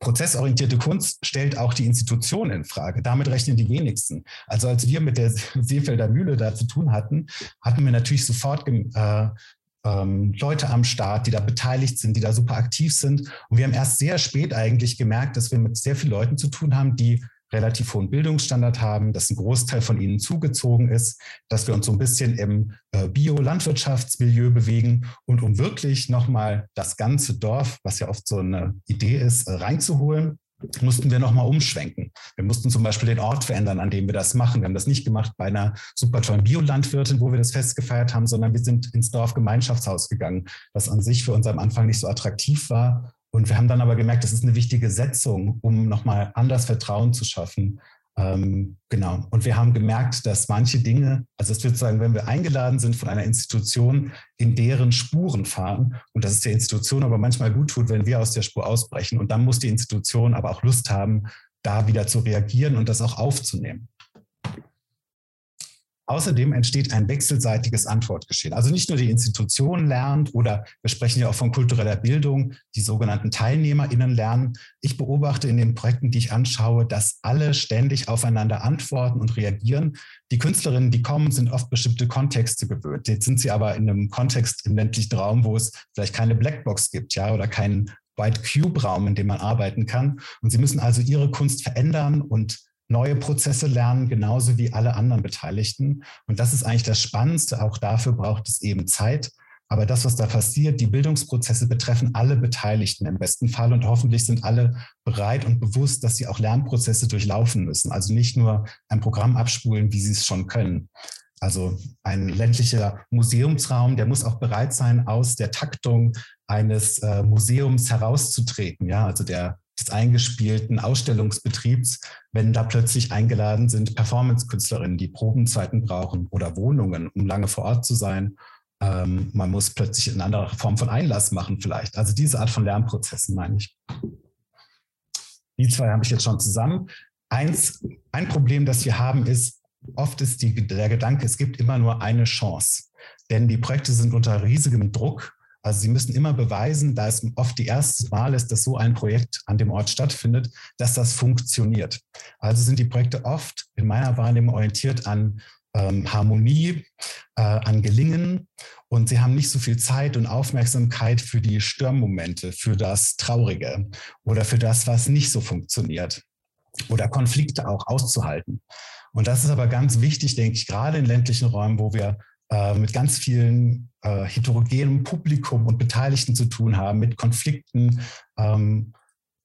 Prozessorientierte Kunst stellt auch die Institution in Frage. Damit rechnen die wenigsten. Also als wir mit der Seefelder Mühle da zu tun hatten, hatten wir natürlich sofort äh, ähm, Leute am Start, die da beteiligt sind, die da super aktiv sind. Und wir haben erst sehr spät eigentlich gemerkt, dass wir mit sehr vielen Leuten zu tun haben, die relativ hohen Bildungsstandard haben, dass ein Großteil von ihnen zugezogen ist, dass wir uns so ein bisschen im äh, Bio-Landwirtschaftsmilieu bewegen und um wirklich nochmal das ganze Dorf, was ja oft so eine Idee ist, äh, reinzuholen, mussten wir nochmal umschwenken. Wir mussten zum Beispiel den Ort verändern, an dem wir das machen. Wir haben das nicht gemacht bei einer super tollen Biolandwirtin, wo wir das Fest gefeiert haben, sondern wir sind ins Dorfgemeinschaftshaus gegangen, das an sich für uns am Anfang nicht so attraktiv war. Und wir haben dann aber gemerkt, das ist eine wichtige Setzung, um nochmal anders Vertrauen zu schaffen ähm, genau. Und wir haben gemerkt, dass manche Dinge, also es wird sagen, wenn wir eingeladen sind von einer Institution, in deren Spuren fahren und dass es der Institution aber manchmal gut tut, wenn wir aus der Spur ausbrechen. Und dann muss die Institution aber auch Lust haben, da wieder zu reagieren und das auch aufzunehmen. Außerdem entsteht ein wechselseitiges Antwortgeschehen. Also nicht nur die Institution lernt oder wir sprechen ja auch von kultureller Bildung, die sogenannten TeilnehmerInnen lernen. Ich beobachte in den Projekten, die ich anschaue, dass alle ständig aufeinander antworten und reagieren. Die Künstlerinnen, die kommen, sind oft bestimmte Kontexte gewöhnt. Jetzt sind sie aber in einem Kontext im ländlichen Raum, wo es vielleicht keine Blackbox gibt, ja, oder keinen White Cube Raum, in dem man arbeiten kann. Und sie müssen also ihre Kunst verändern und neue Prozesse lernen, genauso wie alle anderen Beteiligten. Und das ist eigentlich das Spannendste. Auch dafür braucht es eben Zeit. Aber das, was da passiert, die Bildungsprozesse betreffen alle Beteiligten im besten Fall und hoffentlich sind alle bereit und bewusst, dass sie auch Lernprozesse durchlaufen müssen. Also nicht nur ein Programm abspulen, wie sie es schon können. Also ein ländlicher Museumsraum, der muss auch bereit sein, aus der Taktung eines äh, Museums herauszutreten. Ja, also der des eingespielten Ausstellungsbetriebs, wenn da plötzlich eingeladen sind Performance-Künstlerinnen, die Probenzeiten brauchen oder Wohnungen, um lange vor Ort zu sein. Ähm, man muss plötzlich eine andere Form von Einlass machen vielleicht. Also diese Art von Lernprozessen meine ich. Die zwei habe ich jetzt schon zusammen. Eins, ein Problem, das wir haben, ist, oft ist die, der Gedanke, es gibt immer nur eine Chance. Denn die Projekte sind unter riesigem Druck. Also sie müssen immer beweisen, da es oft die erste Mal ist, dass so ein Projekt an dem Ort stattfindet, dass das funktioniert. Also sind die Projekte oft in meiner Wahrnehmung orientiert an ähm, Harmonie, äh, an Gelingen und sie haben nicht so viel Zeit und Aufmerksamkeit für die Störmomente, für das Traurige oder für das, was nicht so funktioniert oder Konflikte auch auszuhalten. Und das ist aber ganz wichtig, denke ich, gerade in ländlichen Räumen, wo wir äh, mit ganz vielen äh, heterogenem Publikum und Beteiligten zu tun haben, mit Konflikten. Ähm,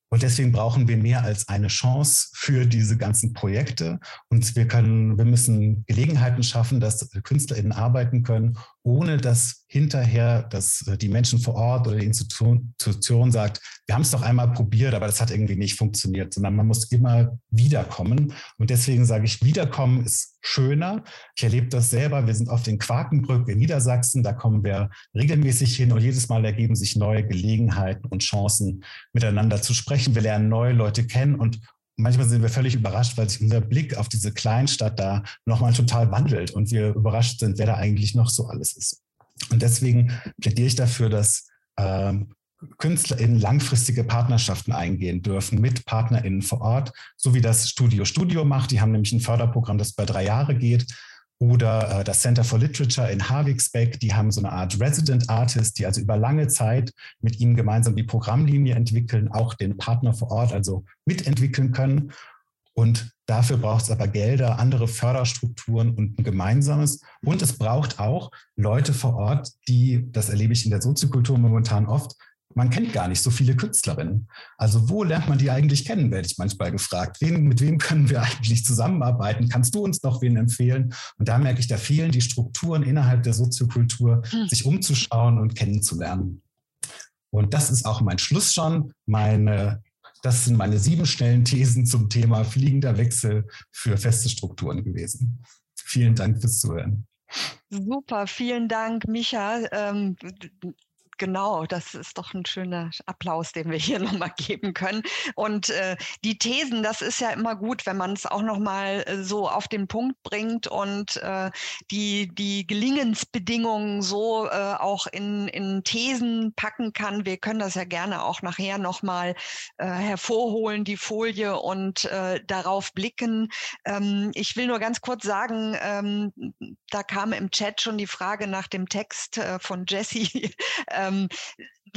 und deswegen brauchen wir mehr als eine Chance für diese ganzen Projekte. Und wir können, wir müssen Gelegenheiten schaffen, dass KünstlerInnen arbeiten können, ohne dass hinterher dass äh, die Menschen vor Ort oder die Institution sagt, wir haben es doch einmal probiert, aber das hat irgendwie nicht funktioniert, sondern man muss immer wiederkommen. Und deswegen sage ich, wiederkommen ist schöner. Ich erlebe das selber. Wir sind oft in Quakenbrück in Niedersachsen. Da kommen wir regelmäßig hin und jedes Mal ergeben sich neue Gelegenheiten und Chancen, miteinander zu sprechen. Wir lernen neue Leute kennen und manchmal sind wir völlig überrascht, weil sich unser Blick auf diese Kleinstadt da nochmal total wandelt und wir überrascht sind, wer da eigentlich noch so alles ist. Und deswegen plädiere ich dafür, dass ähm, KünstlerInnen langfristige Partnerschaften eingehen dürfen mit PartnerInnen vor Ort, so wie das Studio Studio macht. Die haben nämlich ein Förderprogramm, das bei drei Jahre geht. Oder äh, das Center for Literature in Havigsbeck, die haben so eine Art Resident Artist, die also über lange Zeit mit ihnen gemeinsam die Programmlinie entwickeln, auch den Partner vor Ort also mitentwickeln können. Und dafür braucht es aber Gelder, andere Förderstrukturen und ein gemeinsames. Und es braucht auch Leute vor Ort, die, das erlebe ich in der Soziokultur momentan oft, man kennt gar nicht so viele Künstlerinnen. Also wo lernt man die eigentlich kennen, werde ich manchmal gefragt. Wen, mit wem können wir eigentlich zusammenarbeiten? Kannst du uns noch wen empfehlen? Und da merke ich, da fehlen die Strukturen innerhalb der Soziokultur, hm. sich umzuschauen und kennenzulernen. Und das ist auch mein Schluss schon. Meine, das sind meine sieben schnellen Thesen zum Thema fliegender Wechsel für feste Strukturen gewesen. Vielen Dank fürs Zuhören.
Super, vielen Dank, Micha. Ähm, Genau, das ist doch ein schöner Applaus, den wir hier nochmal geben können. Und äh, die Thesen, das ist ja immer gut, wenn man es auch nochmal äh, so auf den Punkt bringt und äh, die, die Gelingensbedingungen so äh, auch in, in Thesen packen kann. Wir können das ja gerne auch nachher nochmal äh, hervorholen, die Folie und äh, darauf blicken. Ähm, ich will nur ganz kurz sagen, ähm, da kam im Chat schon die Frage nach dem Text äh, von Jesse. ähm,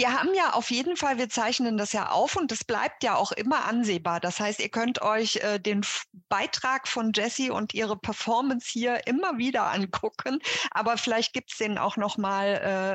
wir haben ja auf jeden Fall, wir zeichnen das ja auf und das bleibt ja auch immer ansehbar. Das heißt, ihr könnt euch äh, den Beitrag von Jessie und ihre Performance hier immer wieder angucken, aber vielleicht gibt es den auch nochmal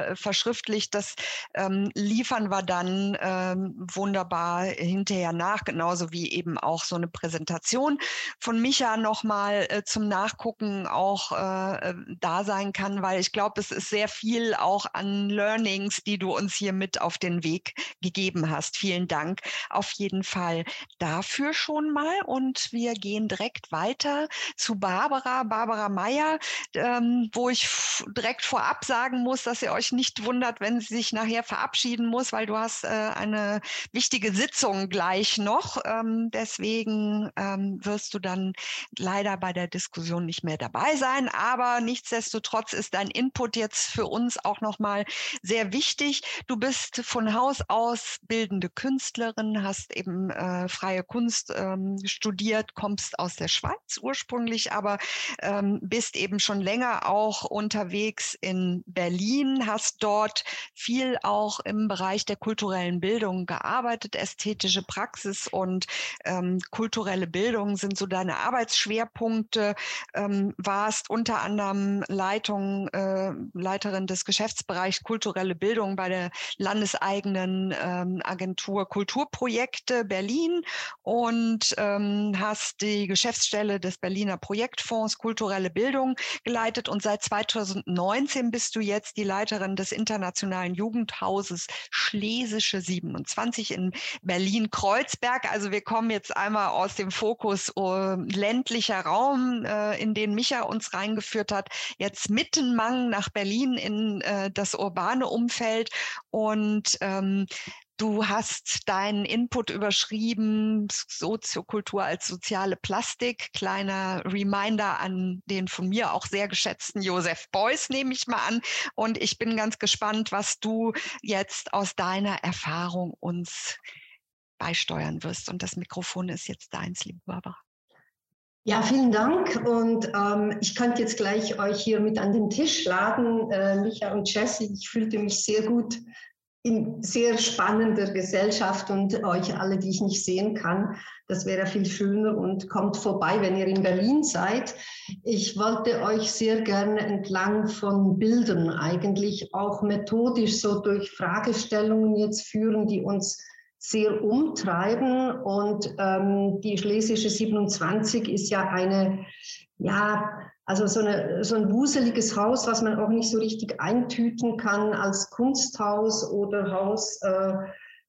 äh, verschriftlicht. Das ähm, liefern wir dann ähm, wunderbar hinterher nach, genauso wie eben auch so eine Präsentation von Micha nochmal äh, zum Nachgucken auch äh, äh, da sein kann, weil ich glaube, es ist sehr viel auch an Learnings, die du uns hier mit auf den Weg gegeben hast. Vielen Dank auf jeden Fall dafür schon mal. Und wir gehen direkt weiter zu Barbara, Barbara Meyer, ähm, wo ich direkt vorab sagen muss, dass ihr euch nicht wundert, wenn sie sich nachher verabschieden muss, weil du hast äh, eine wichtige Sitzung gleich noch. Ähm, deswegen ähm, wirst du dann leider bei der Diskussion nicht mehr dabei sein. Aber nichtsdestotrotz ist dein Input jetzt für uns auch nochmal sehr wichtig. Du bist bist von Haus aus bildende Künstlerin, hast eben äh, freie Kunst ähm, studiert, kommst aus der Schweiz ursprünglich, aber ähm, bist eben schon länger auch unterwegs in Berlin, hast dort viel auch im Bereich der kulturellen Bildung gearbeitet, ästhetische Praxis und ähm, kulturelle Bildung sind so deine Arbeitsschwerpunkte, ähm, warst unter anderem Leitung, äh, Leiterin des Geschäftsbereichs kulturelle Bildung bei der landeseigenen ähm, Agentur Kulturprojekte Berlin und ähm, hast die Geschäftsstelle des Berliner Projektfonds Kulturelle Bildung geleitet und seit 2019 bist du jetzt die Leiterin des Internationalen Jugendhauses Schlesische 27 in Berlin-Kreuzberg. Also wir kommen jetzt einmal aus dem Fokus uh, ländlicher Raum, äh, in den Micha uns reingeführt hat, jetzt Mittenmang nach Berlin in äh, das urbane Umfeld und und ähm, Du hast deinen Input überschrieben, Soziokultur als soziale Plastik. Kleiner Reminder an den von mir auch sehr geschätzten Josef Beuys, nehme ich mal an. Und ich bin ganz gespannt, was du jetzt aus deiner Erfahrung uns beisteuern wirst. Und das Mikrofon ist jetzt deins, liebe Barbara.
Ja, vielen Dank. Und ähm, ich könnte jetzt gleich euch hier mit an den Tisch laden, äh, Micha und Jessie. Ich fühlte mich sehr gut in sehr spannender Gesellschaft und euch alle, die ich nicht sehen kann. Das wäre viel schöner und kommt vorbei, wenn ihr in Berlin seid. Ich wollte euch sehr gerne entlang von Bildern eigentlich auch methodisch so durch Fragestellungen jetzt führen, die uns sehr umtreiben. Und ähm, die Schlesische 27 ist ja eine, ja, also so, eine, so ein wuseliges Haus, was man auch nicht so richtig eintüten kann als Kunsthaus oder Haus, äh,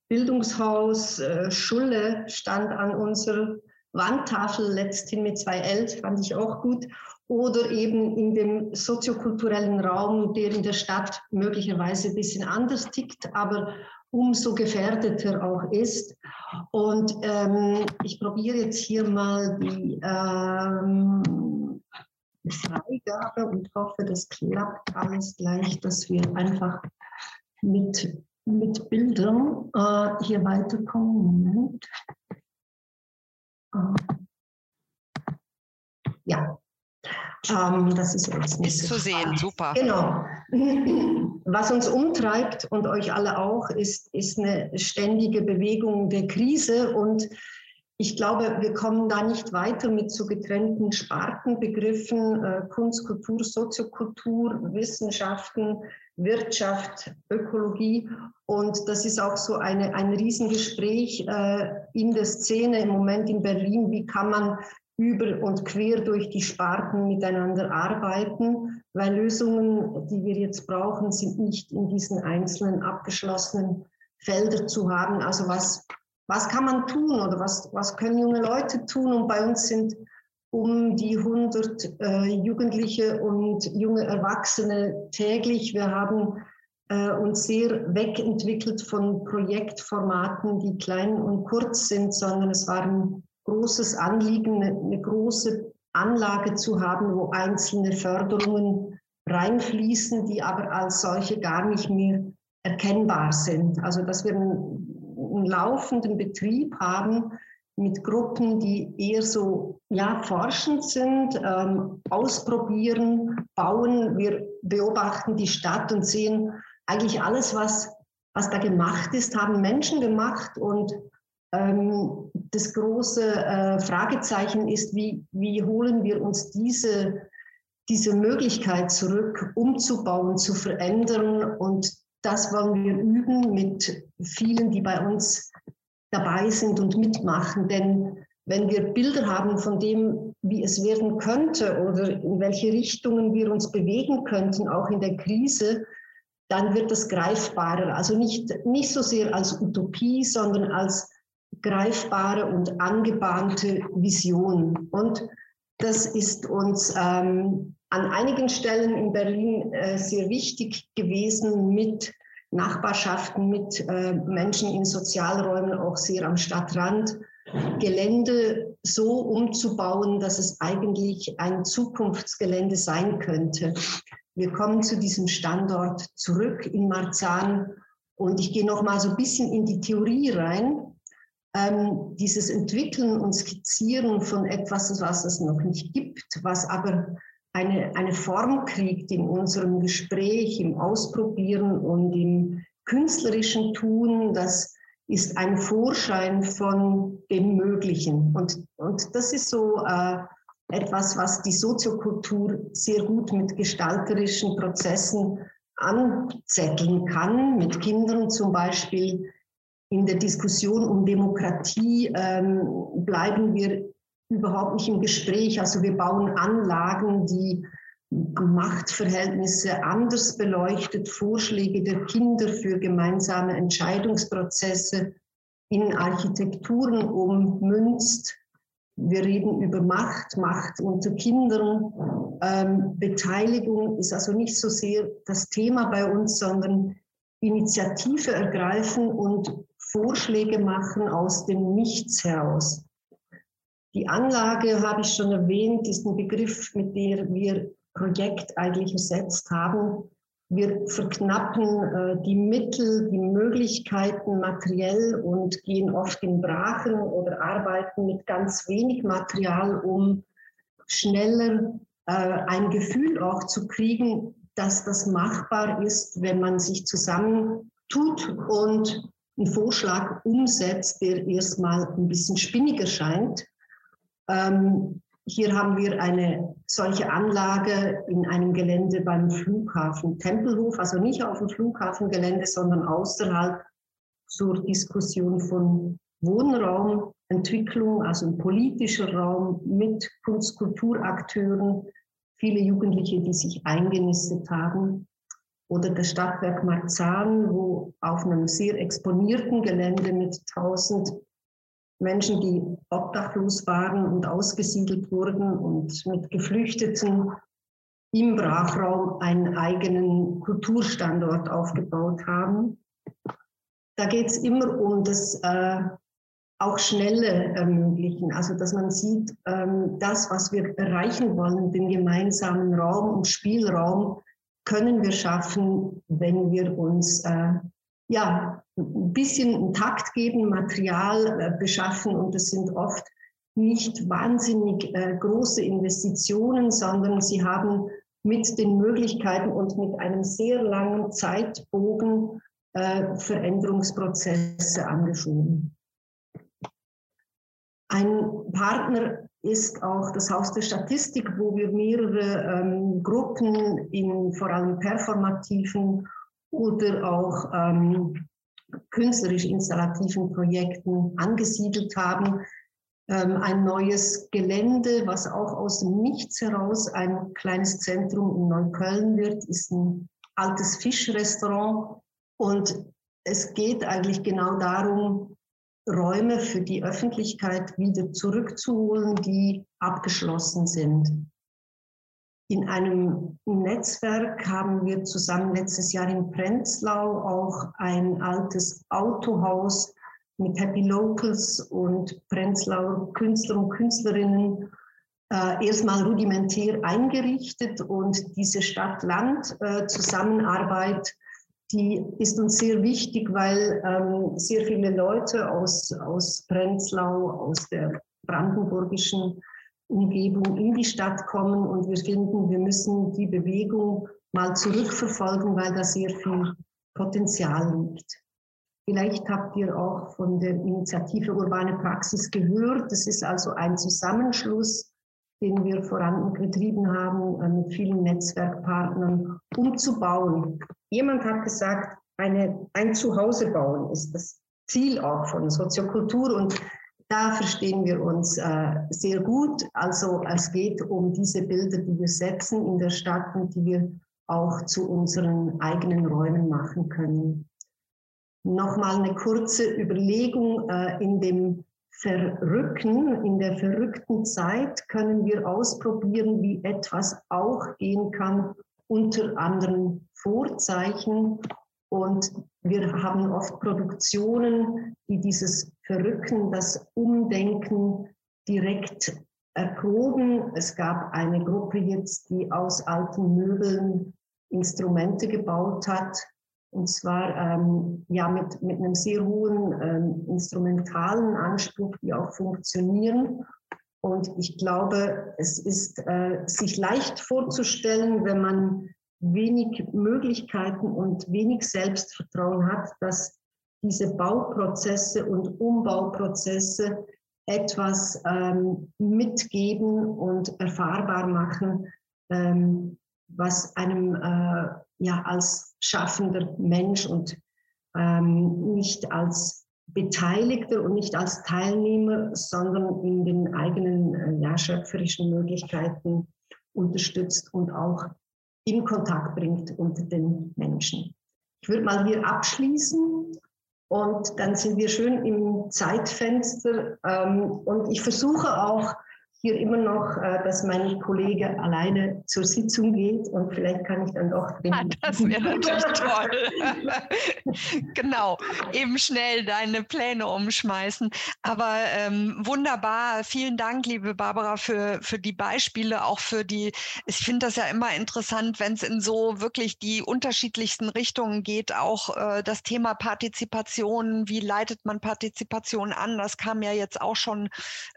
Bildungshaus. Äh, Schulle stand an unserer Wandtafel letzthin mit zwei L, fand ich auch gut. Oder eben in dem soziokulturellen Raum, der in der Stadt möglicherweise ein bisschen anders tickt, aber umso gefährdeter auch ist. Und ähm, ich probiere jetzt hier mal die ähm, Freigabe und hoffe, das klappt alles gleich, dass wir einfach mit, mit Bildern äh, hier weiterkommen. Moment. Äh, ja, ähm, das ist jetzt
nicht ist zu sehen, super.
Genau. Was uns umtreibt und euch alle auch, ist, ist eine ständige Bewegung der Krise und ich glaube, wir kommen da nicht weiter mit so getrennten Spartenbegriffen, äh, Kunst, Kultur, Soziokultur, Wissenschaften, Wirtschaft, Ökologie. Und das ist auch so eine, ein Riesengespräch äh, in der Szene im Moment in Berlin. Wie kann man über und quer durch die Sparten miteinander arbeiten, weil Lösungen, die wir jetzt brauchen, sind nicht in diesen einzelnen abgeschlossenen Feldern zu haben. Also was, was kann man tun oder was, was können junge Leute tun? Und bei uns sind um die 100 äh, Jugendliche und junge Erwachsene täglich. Wir haben äh, uns sehr wegentwickelt von Projektformaten, die klein und kurz sind, sondern es waren großes Anliegen, eine, eine große Anlage zu haben, wo einzelne Förderungen reinfließen, die aber als solche gar nicht mehr erkennbar sind. Also dass wir einen, laufenden Betrieb haben mit Gruppen, die eher so ja, forschend sind, ähm, ausprobieren, bauen. Wir beobachten die Stadt und sehen eigentlich alles, was, was da gemacht ist, haben Menschen gemacht und ähm, das große äh, Fragezeichen ist, wie, wie holen wir uns diese, diese Möglichkeit zurück, umzubauen, zu verändern. Und das wollen wir üben mit vielen, die bei uns dabei sind und mitmachen. Denn wenn wir Bilder haben von dem, wie es werden könnte oder in welche Richtungen wir uns bewegen könnten, auch in der Krise, dann wird das greifbarer. Also nicht, nicht so sehr als Utopie, sondern als greifbare und angebahnte Vision. Und das ist uns ähm, an einigen Stellen in Berlin äh, sehr wichtig gewesen mit Nachbarschaften, mit äh, Menschen in Sozialräumen, auch sehr am Stadtrand, Gelände so umzubauen, dass es eigentlich ein Zukunftsgelände sein könnte. Wir kommen zu diesem Standort zurück in Marzahn und ich gehe noch mal so ein bisschen in die Theorie rein ähm, dieses Entwickeln und Skizzieren von etwas, was es noch nicht gibt, was aber eine, eine Form kriegt in unserem Gespräch, im Ausprobieren und im künstlerischen Tun, das ist ein Vorschein von dem Möglichen. Und, und das ist so äh, etwas, was die Soziokultur sehr gut mit gestalterischen Prozessen anzetteln kann, mit Kindern zum Beispiel in der Diskussion um Demokratie ähm, bleiben wir überhaupt nicht im Gespräch. Also wir bauen Anlagen, die Machtverhältnisse anders beleuchtet, Vorschläge der Kinder für gemeinsame Entscheidungsprozesse in Architekturen ummünzt. Wir reden über Macht, Macht unter Kindern. Ähm, Beteiligung ist also nicht so sehr das Thema bei uns, sondern Initiative ergreifen und Vorschläge machen aus dem Nichts heraus. Die Anlage, habe ich schon erwähnt, ist ein Begriff, mit dem wir Projekt eigentlich ersetzt haben. Wir verknappen äh, die Mittel, die Möglichkeiten materiell und gehen oft in Brachen oder arbeiten mit ganz wenig Material, um schneller äh, ein Gefühl auch zu kriegen, dass das machbar ist, wenn man sich zusammentut und einen Vorschlag umsetzt, der erstmal ein bisschen spinniger scheint. Ähm, hier haben wir eine solche Anlage in einem Gelände beim Flughafen Tempelhof, also nicht auf dem Flughafengelände, sondern außerhalb zur Diskussion von Wohnraumentwicklung, also ein politischer Raum mit Kunst-Kulturakteuren, viele Jugendliche, die sich eingenistet haben. Oder das Stadtwerk Marzahn, wo auf einem sehr exponierten Gelände mit 1000 Menschen, die obdachlos waren und ausgesiedelt wurden und mit Geflüchteten im Brachraum einen eigenen Kulturstandort aufgebaut haben. Da geht es immer um das äh, auch schnelle Ermöglichen, also dass man sieht, ähm, das, was wir erreichen wollen, den gemeinsamen Raum und Spielraum, können wir schaffen, wenn wir uns äh, ja, ein bisschen Takt geben, Material äh, beschaffen und das sind oft nicht wahnsinnig äh, große Investitionen, sondern sie haben mit den Möglichkeiten und mit einem sehr langen Zeitbogen äh, Veränderungsprozesse angeschoben. Ein Partner ist auch das Haus der Statistik, wo wir mehrere ähm, Gruppen in vor allem performativen oder auch ähm, künstlerisch-installativen Projekten angesiedelt haben. Ähm, ein neues Gelände, was auch aus dem Nichts heraus ein kleines Zentrum in Neukölln wird, ist ein altes Fischrestaurant. Und es geht eigentlich genau darum, Räume für die Öffentlichkeit wieder zurückzuholen, die abgeschlossen sind. In einem Netzwerk haben wir zusammen letztes Jahr in Prenzlau auch ein altes Autohaus mit Happy Locals und Prenzlauer Künstler und Künstlerinnen äh, erstmal rudimentär eingerichtet. Und diese Stadt-Land-Zusammenarbeit, äh, die ist uns sehr wichtig, weil ähm, sehr viele Leute aus, aus Prenzlau, aus der brandenburgischen Umgebung in die Stadt kommen und wir finden, wir müssen die Bewegung mal zurückverfolgen, weil da sehr viel Potenzial liegt. Vielleicht habt ihr auch von der Initiative Urbane Praxis gehört. Das ist also ein Zusammenschluss, den wir vorangetrieben haben äh, mit vielen Netzwerkpartnern, um zu bauen. Jemand hat gesagt, eine, ein Zuhause bauen ist das Ziel auch von Soziokultur und da verstehen wir uns äh, sehr gut. Also es geht um diese Bilder, die wir setzen in der Stadt und die wir auch zu unseren eigenen Räumen machen können. Nochmal eine kurze Überlegung äh, in dem Verrücken, in der verrückten Zeit können wir ausprobieren, wie etwas auch gehen kann unter anderen Vorzeichen und wir haben oft Produktionen, die dieses Verrücken, das Umdenken direkt erproben. Es gab eine Gruppe jetzt, die aus alten Möbeln Instrumente gebaut hat. Und zwar ähm, ja mit, mit einem sehr hohen ähm, instrumentalen Anspruch, die auch funktionieren. Und ich glaube, es ist äh, sich leicht vorzustellen, wenn man wenig Möglichkeiten und wenig Selbstvertrauen hat, dass diese Bauprozesse und Umbauprozesse etwas ähm, mitgeben und erfahrbar machen, ähm, was einem äh, ja als schaffender Mensch und ähm, nicht als Beteiligter und nicht als Teilnehmer, sondern in den eigenen äh, ja, schöpferischen Möglichkeiten unterstützt und auch in Kontakt bringt unter den Menschen. Ich würde mal hier abschließen und dann sind wir schön im Zeitfenster. Ähm, und ich versuche auch hier immer noch, äh, dass mein Kollege alleine zur Sitzung geht und vielleicht kann ich dann doch.
Ah, das wäre natürlich toll. genau, eben schnell deine Pläne umschmeißen. Aber ähm, wunderbar. Vielen Dank, liebe Barbara, für, für die Beispiele, auch für die, ich finde das ja immer interessant, wenn es in so wirklich die unterschiedlichsten Richtungen geht, auch äh, das Thema Partizipation, wie leitet man Partizipation an? Das kam ja jetzt auch schon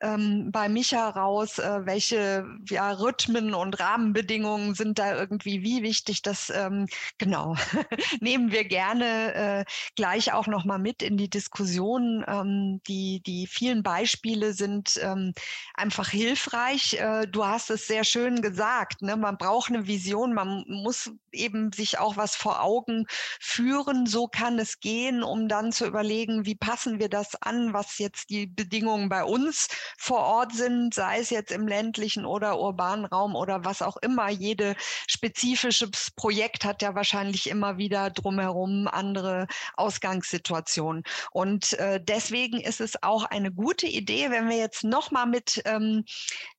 ähm, bei Micha raus. Äh, welche ja, Rhythmen und Rahmenbedingungen sind da irgendwie wie wichtig? Das ähm, genau nehmen wir gerne äh, gleich auch noch mal mit in die Diskussion. Ähm, die die vielen Beispiele sind ähm, einfach hilfreich. Äh, du hast es sehr schön gesagt. Ne? Man braucht eine Vision. Man muss eben sich auch was vor Augen führen. So kann es gehen, um dann zu überlegen, wie passen wir das an, was jetzt die Bedingungen bei uns vor Ort sind, sei es jetzt im ländlichen oder urbanen Raum oder was auch immer. Jede spezifisches Projekt hat ja wahrscheinlich immer wieder drumherum andere Ausgangssituationen. Und äh, deswegen ist es auch eine gute Idee, wenn wir jetzt nochmal mit ähm,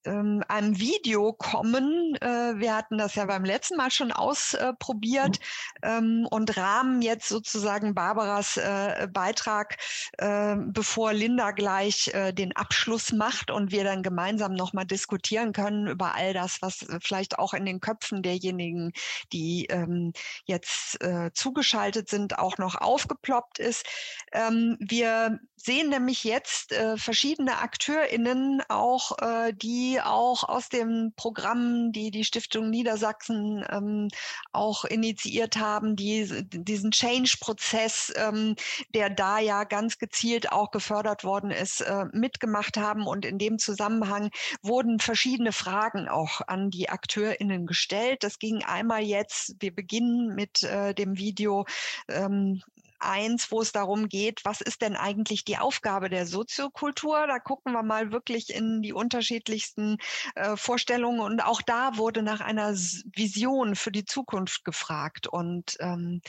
ähm, einem Video kommen. Äh, wir hatten das ja beim letzten Mal schon ausprobiert ähm, und rahmen jetzt sozusagen Barbaras äh, Beitrag, äh, bevor Linda gleich äh, den Abschluss macht und wir dann gemeinsam nochmal diskutieren können über all das, was vielleicht auch in den Köpfen derjenigen, die ähm, jetzt äh, zugeschaltet sind, auch noch aufgeploppt ist. Ähm, wir sehen nämlich jetzt äh, verschiedene AkteurInnen auch, äh, die auch aus dem Programm, die die Stiftung Niedersachsen ähm, auch initiiert haben, die diesen Change-Prozess, ähm, der da ja ganz gezielt auch gefördert worden ist, äh, mitgemacht haben. Und in dem Zusammenhang wurden verschiedene Fragen auch an die AkteurInnen gestellt. Das ging einmal jetzt, wir beginnen mit äh, dem Video ähm, eins, wo es darum geht, was ist denn eigentlich die Aufgabe der Soziokultur? Da gucken wir mal wirklich in die unterschiedlichsten äh, Vorstellungen und auch da wurde nach einer Vision für die Zukunft gefragt. Und ähm,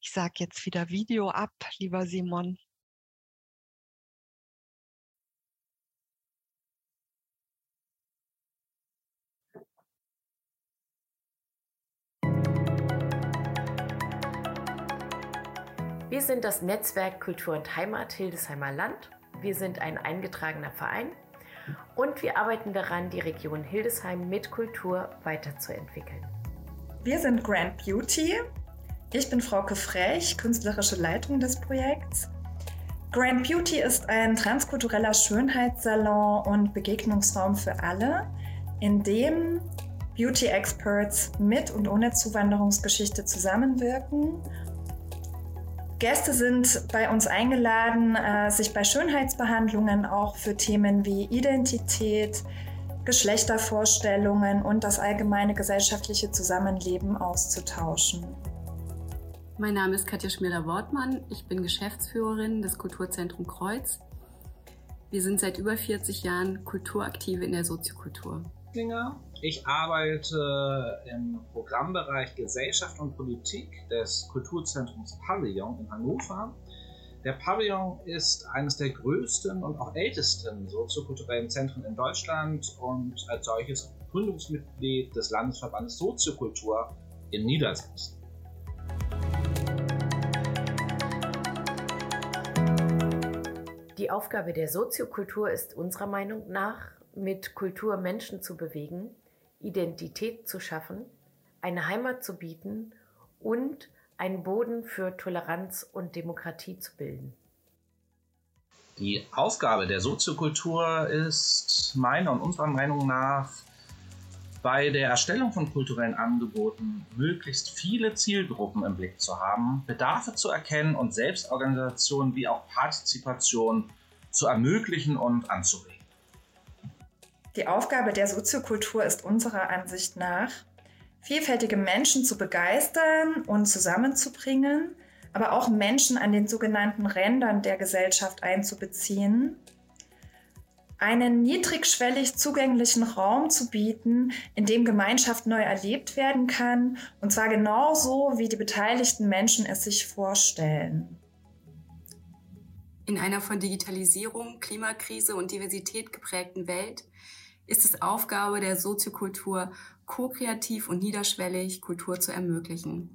ich sage jetzt wieder Video ab, lieber Simon.
Wir sind das Netzwerk Kultur und Heimat Hildesheimer Land. Wir sind ein eingetragener Verein und wir arbeiten daran, die Region Hildesheim mit Kultur weiterzuentwickeln.
Wir sind Grand Beauty. Ich bin Frauke Frech, künstlerische Leitung des Projekts. Grand Beauty ist ein transkultureller Schönheitssalon und Begegnungsraum für alle, in dem Beauty Experts mit und ohne Zuwanderungsgeschichte zusammenwirken Gäste sind bei uns eingeladen, äh, sich bei Schönheitsbehandlungen auch für Themen wie Identität, Geschlechtervorstellungen und das allgemeine gesellschaftliche Zusammenleben auszutauschen.
Mein Name ist Katja Schmiller-Wortmann. Ich bin Geschäftsführerin des Kulturzentrum Kreuz. Wir sind seit über 40 Jahren Kulturaktive in der Soziokultur.
Ich arbeite im Programmbereich Gesellschaft und Politik des Kulturzentrums Pavillon in Hannover. Der Pavillon ist eines der größten und auch ältesten soziokulturellen Zentren in Deutschland und als solches Gründungsmitglied des Landesverbandes Soziokultur in Niedersachsen.
Die Aufgabe der Soziokultur ist unserer Meinung nach, mit Kultur Menschen zu bewegen, Identität zu schaffen, eine Heimat zu bieten und einen Boden für Toleranz und Demokratie zu bilden.
Die Aufgabe der Soziokultur ist meiner und unserer Meinung nach bei der Erstellung von kulturellen Angeboten möglichst viele Zielgruppen im Blick zu haben, Bedarfe zu erkennen und Selbstorganisation wie auch Partizipation zu ermöglichen und anzuregen.
Die Aufgabe der Soziokultur ist unserer Ansicht nach, vielfältige Menschen zu begeistern und zusammenzubringen, aber auch Menschen an den sogenannten Rändern der Gesellschaft einzubeziehen, einen niedrigschwellig zugänglichen Raum zu bieten, in dem Gemeinschaft neu erlebt werden kann, und zwar genauso, wie die beteiligten Menschen es sich vorstellen.
In einer von Digitalisierung, Klimakrise und Diversität geprägten Welt ist es Aufgabe der Soziokultur, ko-kreativ und niederschwellig Kultur zu ermöglichen.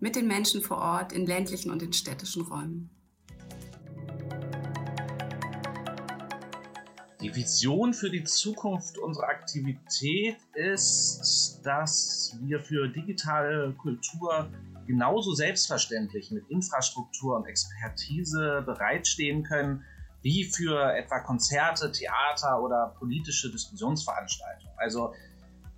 Mit den Menschen vor Ort in ländlichen und in städtischen Räumen.
Die Vision für die Zukunft unserer Aktivität ist, dass wir für digitale Kultur genauso selbstverständlich mit Infrastruktur und Expertise bereitstehen können, wie für etwa Konzerte, Theater oder politische Diskussionsveranstaltungen. Also,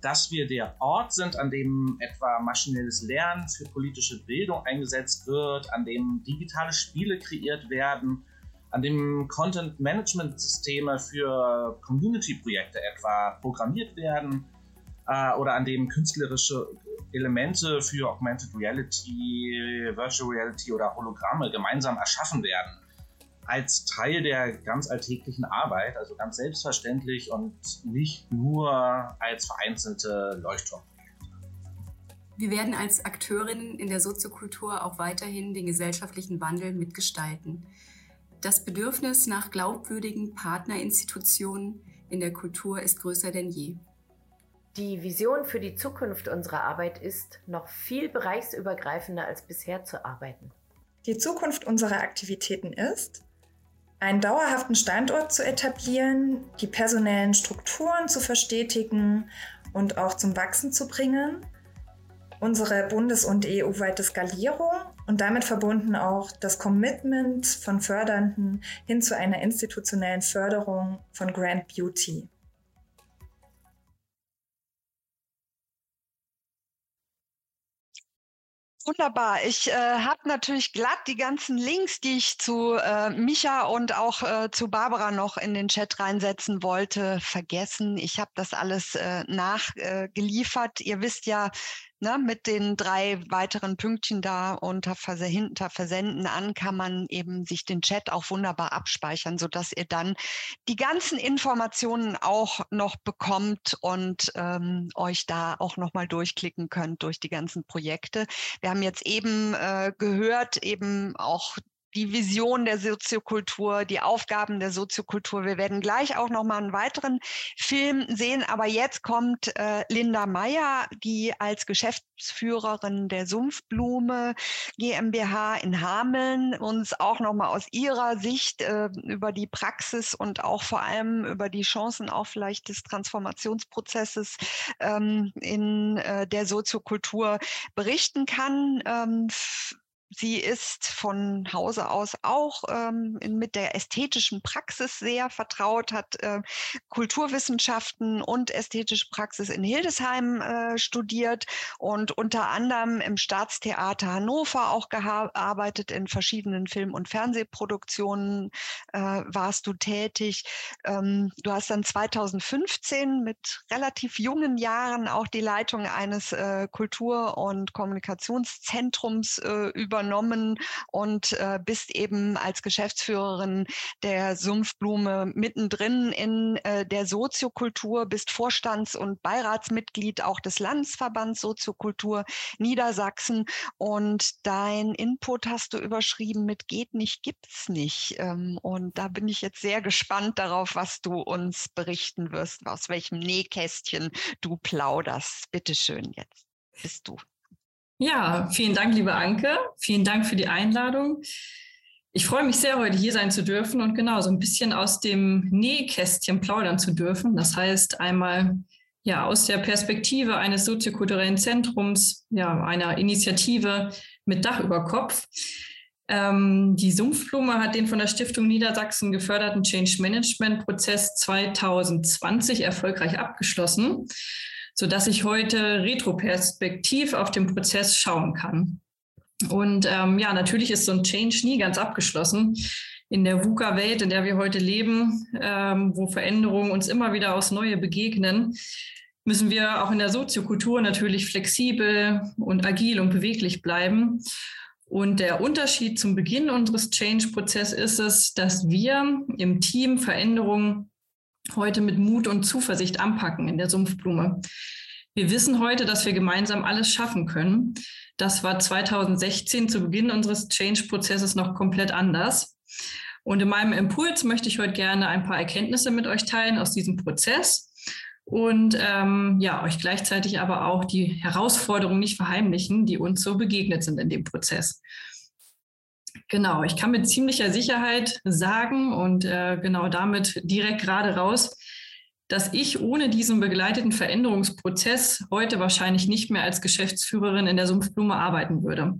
dass wir der Ort sind, an dem etwa maschinelles Lernen für politische Bildung eingesetzt wird, an dem digitale Spiele kreiert werden, an dem Content-Management-Systeme für Community-Projekte etwa programmiert werden äh, oder an dem künstlerische Elemente für Augmented Reality, Virtual Reality oder Hologramme gemeinsam erschaffen werden. Als Teil der ganz alltäglichen Arbeit, also ganz selbstverständlich und nicht nur als vereinzelte Leuchtturmprojekte.
Wir werden als Akteurinnen in der Soziokultur auch weiterhin den gesellschaftlichen Wandel mitgestalten. Das Bedürfnis nach glaubwürdigen Partnerinstitutionen in der Kultur ist größer denn je.
Die Vision für die Zukunft unserer Arbeit ist, noch viel bereichsübergreifender als bisher zu arbeiten.
Die Zukunft unserer Aktivitäten ist, einen dauerhaften Standort zu etablieren, die personellen Strukturen zu verstetigen und auch zum Wachsen zu bringen, unsere bundes- und EU-weite Skalierung und damit verbunden auch das Commitment von Fördernden hin zu einer institutionellen Förderung von Grant Beauty.
Wunderbar. Ich äh, habe natürlich glatt die ganzen Links, die ich zu äh, Micha und auch äh, zu Barbara noch in den Chat reinsetzen wollte, vergessen. Ich habe das alles äh, nachgeliefert. Ihr wisst ja, ne, mit den drei weiteren Pünktchen da unter, hinter Versenden an kann man eben sich den Chat auch wunderbar abspeichern, so dass ihr dann die ganzen Informationen auch noch bekommt und ähm, euch da auch noch mal durchklicken könnt durch die ganzen Projekte. Wir haben jetzt eben äh, gehört, eben auch die Vision der Soziokultur, die Aufgaben der Soziokultur. Wir werden gleich auch noch mal einen weiteren Film sehen, aber jetzt kommt äh, Linda Meyer, die als Geschäftsführerin der Sumpfblume GmbH in Hameln uns auch noch mal aus ihrer Sicht äh, über die Praxis und auch vor allem über die Chancen auch vielleicht des Transformationsprozesses ähm, in äh, der Soziokultur berichten kann. Ähm, Sie ist von Hause aus auch ähm, mit der ästhetischen Praxis sehr vertraut, hat äh, Kulturwissenschaften und ästhetische Praxis in Hildesheim äh, studiert und unter anderem im Staatstheater Hannover auch gearbeitet. In verschiedenen Film- und Fernsehproduktionen äh, warst du tätig. Ähm, du hast dann 2015 mit relativ jungen Jahren auch die Leitung eines äh, Kultur- und Kommunikationszentrums äh, über übernommen und äh, bist eben als Geschäftsführerin der Sumpfblume mittendrin in äh, der Soziokultur, bist Vorstands- und Beiratsmitglied auch des Landesverbands Soziokultur Niedersachsen und dein Input hast du überschrieben mit geht nicht, gibt's nicht. Ähm, und da bin ich jetzt sehr gespannt darauf, was du uns berichten wirst, aus welchem Nähkästchen du plauderst. Bitte schön, jetzt bist du.
Ja, vielen Dank, liebe Anke. Vielen Dank für die Einladung. Ich freue mich sehr, heute hier sein zu dürfen und genau so ein bisschen aus dem Nähkästchen plaudern zu dürfen. Das heißt, einmal ja aus der Perspektive eines soziokulturellen Zentrums, ja, einer Initiative mit Dach über Kopf. Ähm, die Sumpfblume hat den von der Stiftung Niedersachsen geförderten Change Management Prozess 2020 erfolgreich abgeschlossen sodass ich heute retroperspektiv auf den Prozess schauen kann. Und ähm, ja, natürlich ist so ein Change nie ganz abgeschlossen. In der VUCA-Welt, in der wir heute leben, ähm, wo Veränderungen uns immer wieder aufs Neue begegnen, müssen wir auch in der Soziokultur natürlich flexibel und agil und beweglich bleiben. Und der Unterschied zum Beginn unseres Change-Prozesses ist es, dass wir im Team Veränderungen heute mit Mut und Zuversicht anpacken in der Sumpfblume. Wir wissen heute, dass wir gemeinsam alles schaffen können. Das war 2016 zu Beginn unseres Change-Prozesses noch komplett anders. Und in meinem Impuls möchte ich heute gerne ein paar Erkenntnisse mit euch teilen aus diesem Prozess und ähm, ja, euch gleichzeitig aber auch die Herausforderungen nicht verheimlichen, die uns so begegnet sind in dem Prozess. Genau, ich kann mit ziemlicher Sicherheit sagen und äh, genau damit direkt gerade raus, dass ich ohne diesen begleiteten Veränderungsprozess heute wahrscheinlich nicht mehr als Geschäftsführerin in der Sumpfblume arbeiten würde.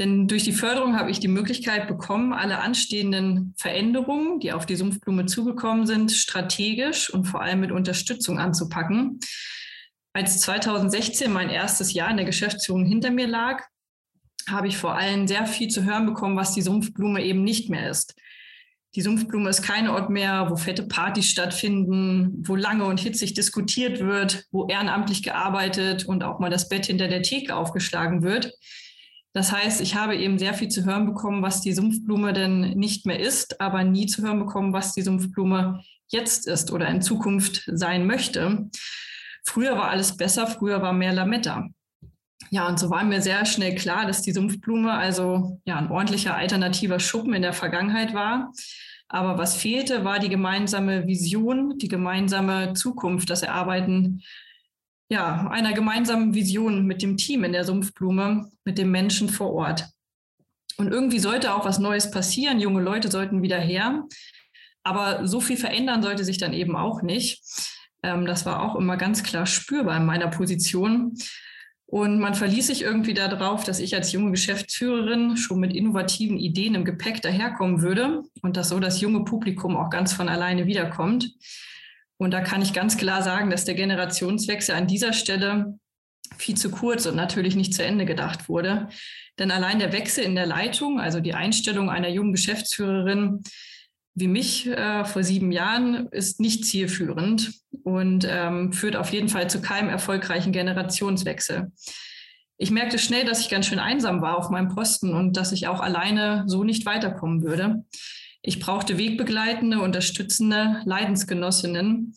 Denn durch die Förderung habe ich die Möglichkeit bekommen, alle anstehenden Veränderungen, die auf die Sumpfblume zugekommen sind, strategisch und vor allem mit Unterstützung anzupacken. Als 2016 mein erstes Jahr in der Geschäftsführung hinter mir lag, habe ich vor allem sehr viel zu hören bekommen, was die Sumpfblume eben nicht mehr ist. Die Sumpfblume ist kein Ort mehr, wo fette Partys stattfinden, wo lange und hitzig diskutiert wird, wo ehrenamtlich gearbeitet und auch mal das Bett hinter der Theke aufgeschlagen wird. Das heißt, ich habe eben sehr viel zu hören bekommen, was die Sumpfblume denn nicht mehr ist, aber nie zu hören bekommen, was die Sumpfblume jetzt ist oder in Zukunft sein möchte. Früher war alles besser, früher war mehr Lametta. Ja, und so war mir sehr schnell klar, dass die Sumpfblume also ja ein ordentlicher alternativer Schuppen in der Vergangenheit war. Aber was fehlte, war die gemeinsame Vision, die gemeinsame Zukunft, das Erarbeiten ja, einer gemeinsamen Vision mit dem Team in der Sumpfblume, mit den Menschen vor Ort. Und irgendwie sollte auch was Neues passieren. Junge Leute sollten wieder her. Aber so viel verändern sollte sich dann eben auch nicht. Ähm, das war auch immer ganz klar spürbar in meiner Position. Und man verließ sich irgendwie darauf, dass ich als junge Geschäftsführerin schon mit innovativen Ideen im Gepäck daherkommen würde und dass so das junge Publikum auch ganz von alleine wiederkommt. Und da kann ich ganz klar sagen, dass der Generationswechsel an dieser Stelle viel zu kurz und natürlich nicht zu Ende gedacht wurde. Denn allein der Wechsel in der Leitung, also die Einstellung einer jungen Geschäftsführerin wie mich äh, vor sieben Jahren, ist nicht zielführend und ähm, führt auf jeden Fall zu keinem erfolgreichen Generationswechsel. Ich merkte schnell, dass ich ganz schön einsam war auf meinem Posten und dass ich auch alleine so nicht weiterkommen würde. Ich brauchte wegbegleitende, unterstützende Leidensgenossinnen.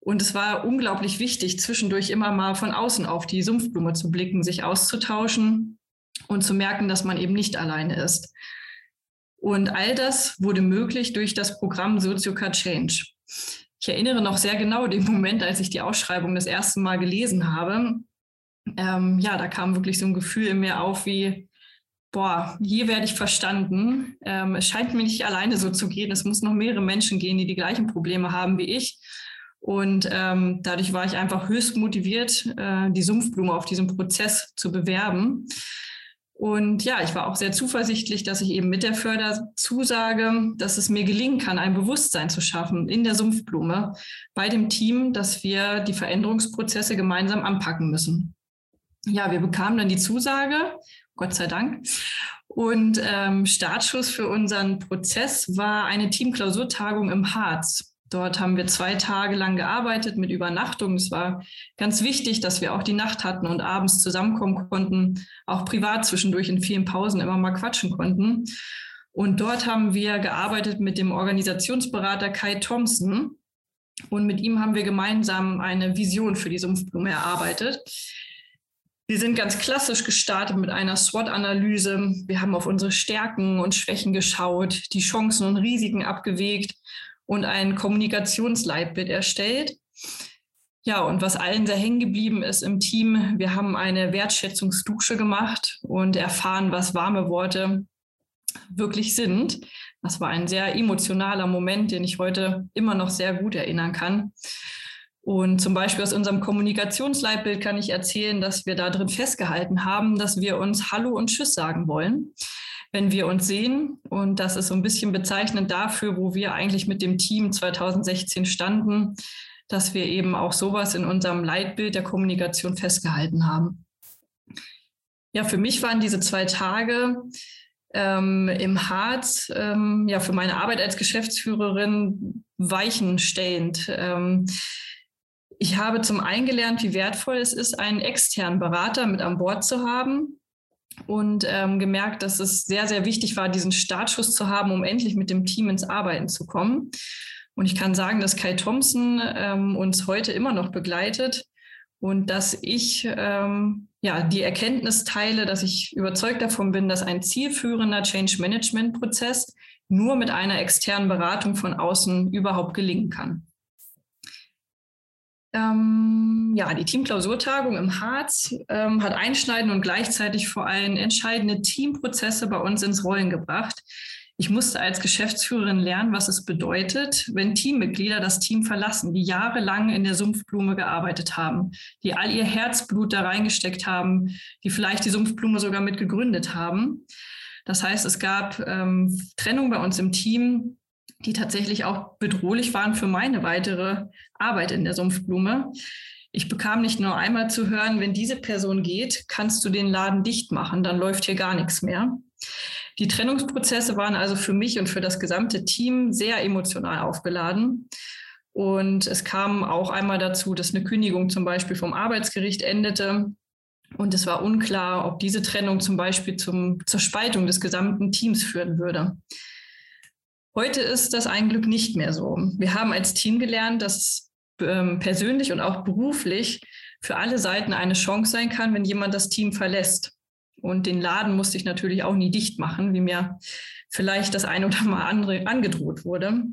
Und es war unglaublich wichtig, zwischendurch immer mal von außen auf die Sumpfblume zu blicken, sich auszutauschen und zu merken, dass man eben nicht alleine ist. Und all das wurde möglich durch das Programm Soziocar Change. Ich erinnere noch sehr genau den Moment, als ich die Ausschreibung das erste Mal gelesen habe. Ähm, ja, da kam wirklich so ein Gefühl in mir auf wie, boah, hier werde ich verstanden. Ähm, es scheint mir nicht alleine so zu gehen. Es muss noch mehrere Menschen gehen, die die gleichen Probleme haben wie ich. Und ähm, dadurch war ich einfach höchst motiviert, äh, die Sumpfblume auf diesem Prozess zu bewerben. Und ja, ich war auch sehr zuversichtlich, dass ich eben mit der Förderzusage, dass es mir gelingen kann, ein Bewusstsein zu schaffen in der Sumpfblume bei dem Team, dass wir die Veränderungsprozesse gemeinsam anpacken müssen. Ja, wir bekamen dann die Zusage Gott sei Dank. Und ähm, Startschuss für unseren Prozess war eine Teamklausurtagung im Harz. Dort haben wir zwei Tage lang gearbeitet mit Übernachtung. Es war ganz wichtig, dass wir auch die Nacht hatten und abends zusammenkommen konnten, auch privat zwischendurch in vielen Pausen immer mal quatschen konnten. Und dort haben wir gearbeitet mit dem Organisationsberater Kai Thompson. Und mit ihm haben wir gemeinsam eine Vision für die Sumpfblume erarbeitet. Wir sind ganz klassisch gestartet mit einer SWOT-Analyse. Wir haben auf unsere Stärken und Schwächen geschaut, die Chancen und Risiken abgewegt und ein Kommunikationsleitbild erstellt. Ja, und was allen sehr hängen geblieben ist im Team, wir haben eine Wertschätzungsdusche gemacht und erfahren, was warme Worte wirklich sind. Das war ein sehr emotionaler Moment, den ich heute immer noch sehr gut erinnern kann. Und zum Beispiel aus unserem Kommunikationsleitbild kann ich erzählen, dass wir da drin festgehalten haben, dass wir uns Hallo und Tschüss sagen wollen, wenn wir uns sehen. Und das ist so ein bisschen bezeichnend dafür, wo wir eigentlich mit dem Team 2016 standen, dass wir eben auch sowas in unserem Leitbild der Kommunikation festgehalten haben. Ja, für mich waren diese zwei Tage ähm, im Harz ähm, ja für meine Arbeit als Geschäftsführerin weichenstellend. Ähm, ich habe zum einen gelernt, wie wertvoll es ist, einen externen Berater mit an Bord zu haben und ähm, gemerkt, dass es sehr, sehr wichtig war, diesen Startschuss zu haben, um endlich mit dem Team ins Arbeiten zu kommen. Und ich kann sagen, dass Kai Thompson ähm, uns heute immer noch begleitet und dass ich ähm, ja die Erkenntnis teile, dass ich überzeugt davon bin, dass ein zielführender Change Management Prozess nur mit einer externen Beratung von außen überhaupt gelingen kann. Ähm, ja, die Teamklausurtagung im Harz ähm, hat einschneidende und gleichzeitig vor allem entscheidende Teamprozesse bei uns ins Rollen gebracht. Ich musste als Geschäftsführerin lernen, was es bedeutet, wenn Teammitglieder das Team verlassen, die jahrelang in der Sumpfblume gearbeitet haben, die all ihr Herzblut da reingesteckt haben, die vielleicht die Sumpfblume sogar mit gegründet haben. Das heißt, es gab ähm, Trennung bei uns im Team, die tatsächlich auch bedrohlich waren für meine weitere Arbeit in der Sumpfblume. Ich bekam nicht nur einmal zu hören, wenn diese Person geht, kannst du den Laden dicht machen, dann läuft hier gar nichts mehr. Die Trennungsprozesse waren also für mich und für das gesamte Team sehr emotional aufgeladen. Und es kam auch einmal dazu, dass eine Kündigung zum Beispiel vom Arbeitsgericht endete. Und es war unklar, ob diese Trennung zum Beispiel zum, zur Spaltung des gesamten Teams führen würde. Heute ist das ein Glück nicht mehr so. Wir haben als Team gelernt, dass ähm, persönlich und auch beruflich für alle Seiten eine Chance sein kann, wenn jemand das Team verlässt. Und den Laden musste ich natürlich auch nie dicht machen, wie mir vielleicht das eine oder mal andere angedroht wurde.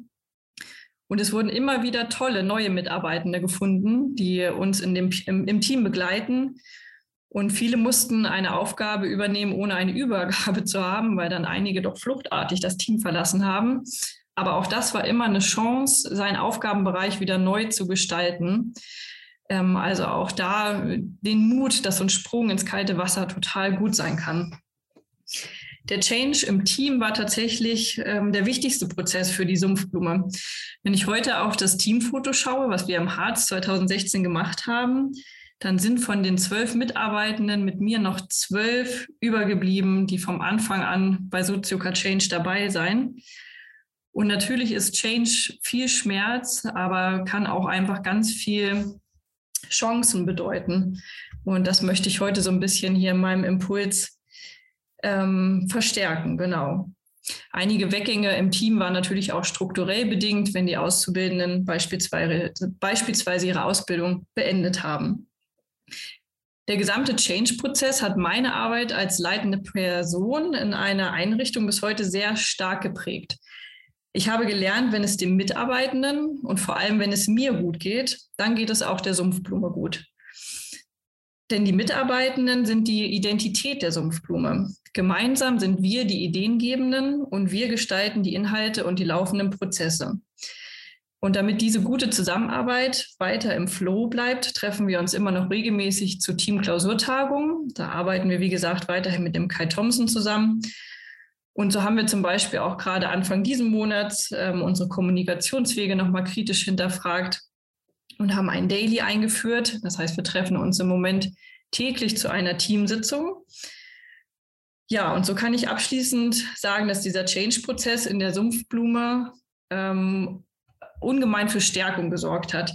Und es wurden immer wieder tolle neue Mitarbeitende gefunden, die uns in dem, im, im Team begleiten. Und viele mussten eine Aufgabe übernehmen, ohne eine Übergabe zu haben, weil dann einige doch fluchtartig das Team verlassen haben. Aber auch das war immer eine Chance, seinen Aufgabenbereich wieder neu zu gestalten. Ähm, also auch da den Mut, dass so ein Sprung ins kalte Wasser total gut sein kann. Der Change im Team war tatsächlich ähm, der wichtigste Prozess für die Sumpfblume. Wenn ich heute auf das Teamfoto schaue, was wir im Harz 2016 gemacht haben, dann sind von den zwölf Mitarbeitenden mit mir noch zwölf übergeblieben, die vom Anfang an bei Sozioka Change dabei sein. Und natürlich ist Change viel Schmerz, aber kann auch einfach ganz viel Chancen bedeuten. Und das möchte ich heute so ein bisschen hier in meinem Impuls ähm, verstärken, genau. Einige Weggänge im Team waren natürlich auch strukturell bedingt, wenn die Auszubildenden beispielsweise, beispielsweise ihre Ausbildung beendet haben. Der gesamte Change-Prozess hat meine Arbeit als leitende Person in einer Einrichtung bis heute sehr stark geprägt. Ich habe gelernt, wenn es dem Mitarbeitenden und vor allem, wenn es mir gut geht, dann geht es auch der Sumpfblume gut. Denn die Mitarbeitenden sind die Identität der Sumpfblume. Gemeinsam sind wir die Ideengebenden und wir gestalten die Inhalte und die laufenden Prozesse. Und damit diese gute Zusammenarbeit weiter im Flow bleibt, treffen wir uns immer noch regelmäßig zu Teamklausurtagungen. Da arbeiten wir, wie gesagt, weiterhin mit dem Kai Thompson zusammen und so haben wir zum Beispiel auch gerade Anfang diesen Monats ähm, unsere Kommunikationswege nochmal kritisch hinterfragt und haben ein Daily eingeführt. Das heißt, wir treffen uns im Moment täglich zu einer Teamsitzung. Ja, und so kann ich abschließend sagen, dass dieser Change-Prozess in der Sumpfblume ähm, ungemein für Stärkung gesorgt hat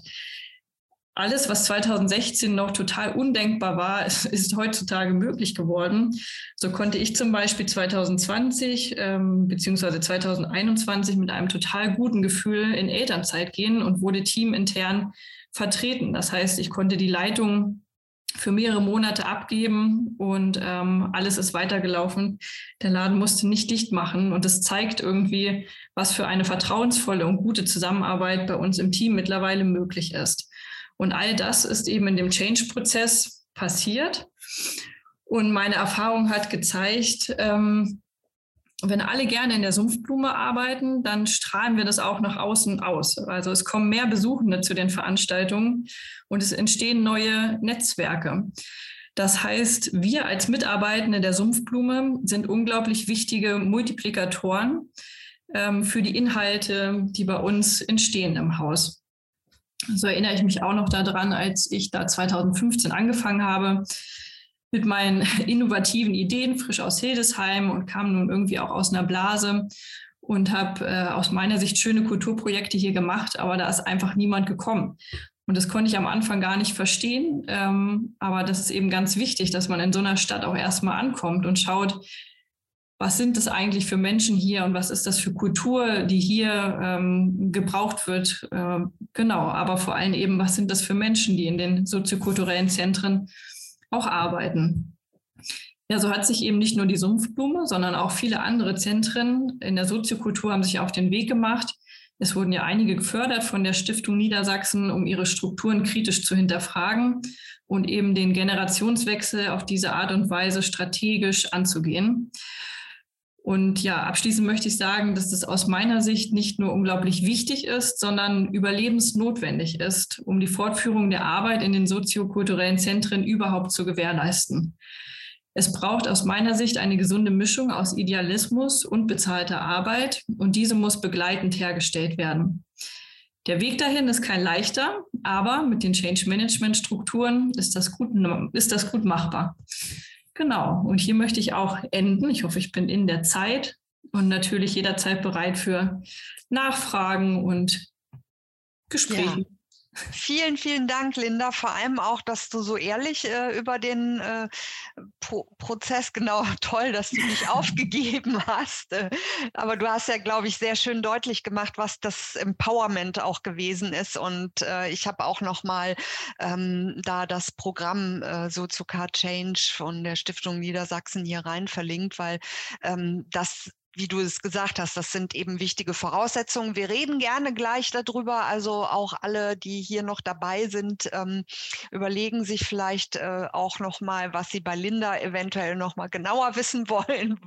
alles, was 2016 noch total undenkbar war, ist, ist heutzutage möglich geworden. So konnte ich zum Beispiel 2020 ähm, bzw. 2021 mit einem total guten Gefühl in Elternzeit gehen und wurde teamintern vertreten. Das heißt, ich konnte die Leitung für mehrere Monate abgeben und ähm, alles ist weitergelaufen. Der Laden musste nicht dicht machen und es zeigt irgendwie, was für eine vertrauensvolle und gute Zusammenarbeit bei uns im Team mittlerweile möglich ist. Und all das ist eben in dem Change-Prozess passiert. Und meine Erfahrung hat gezeigt, ähm, wenn alle gerne in der Sumpfblume arbeiten, dann strahlen wir das auch nach außen aus. Also es kommen mehr Besuchende zu den Veranstaltungen und es entstehen neue Netzwerke. Das heißt, wir als Mitarbeitende der Sumpfblume sind unglaublich wichtige Multiplikatoren ähm, für die Inhalte, die bei uns entstehen im Haus. So erinnere ich mich auch noch daran, als ich da 2015 angefangen habe mit meinen innovativen Ideen, frisch aus Hildesheim und kam nun irgendwie auch aus einer Blase und habe äh, aus meiner Sicht schöne Kulturprojekte hier gemacht, aber da ist einfach niemand gekommen. Und das konnte ich am Anfang gar nicht verstehen. Ähm, aber das ist eben ganz wichtig, dass man in so einer Stadt auch erstmal ankommt und schaut, was sind das eigentlich für Menschen hier und was ist das für Kultur, die hier ähm, gebraucht wird. Äh, genau, aber vor allem eben, was sind das für Menschen, die in den soziokulturellen Zentren auch arbeiten. Ja, so hat sich eben nicht nur die Sumpfblume, sondern auch viele andere Zentren in der Soziokultur haben sich auf den Weg gemacht, Es wurden ja einige gefördert von der Stiftung Niedersachsen, um ihre Strukturen kritisch zu hinterfragen und eben den Generationswechsel auf diese Art und Weise strategisch anzugehen. Und ja, abschließend möchte ich sagen, dass es aus meiner Sicht nicht nur unglaublich wichtig ist, sondern überlebensnotwendig ist, um die Fortführung der Arbeit in den soziokulturellen Zentren überhaupt zu gewährleisten. Es braucht aus meiner Sicht eine gesunde Mischung aus Idealismus und bezahlter Arbeit und diese muss begleitend hergestellt werden. Der Weg dahin ist kein leichter, aber mit den Change Management Strukturen ist ist das gut machbar. Genau. Und hier möchte ich auch enden. Ich hoffe, ich bin in der Zeit und natürlich jederzeit bereit für Nachfragen und Gespräche. Ja.
Vielen, vielen Dank, Linda. Vor allem auch, dass du so ehrlich äh, über den äh, Pro Prozess, genau, toll, dass du dich aufgegeben hast. Äh, aber du hast ja, glaube ich, sehr schön deutlich gemacht, was das Empowerment auch gewesen ist. Und äh, ich habe auch nochmal ähm, da das Programm äh, Sozuka Change von der Stiftung Niedersachsen hier rein verlinkt, weil ähm, das wie du es gesagt hast, das sind eben wichtige Voraussetzungen. Wir reden gerne gleich darüber. Also auch alle, die hier noch dabei sind, ähm, überlegen sich vielleicht äh, auch noch mal, was sie bei Linda eventuell noch mal genauer wissen wollen,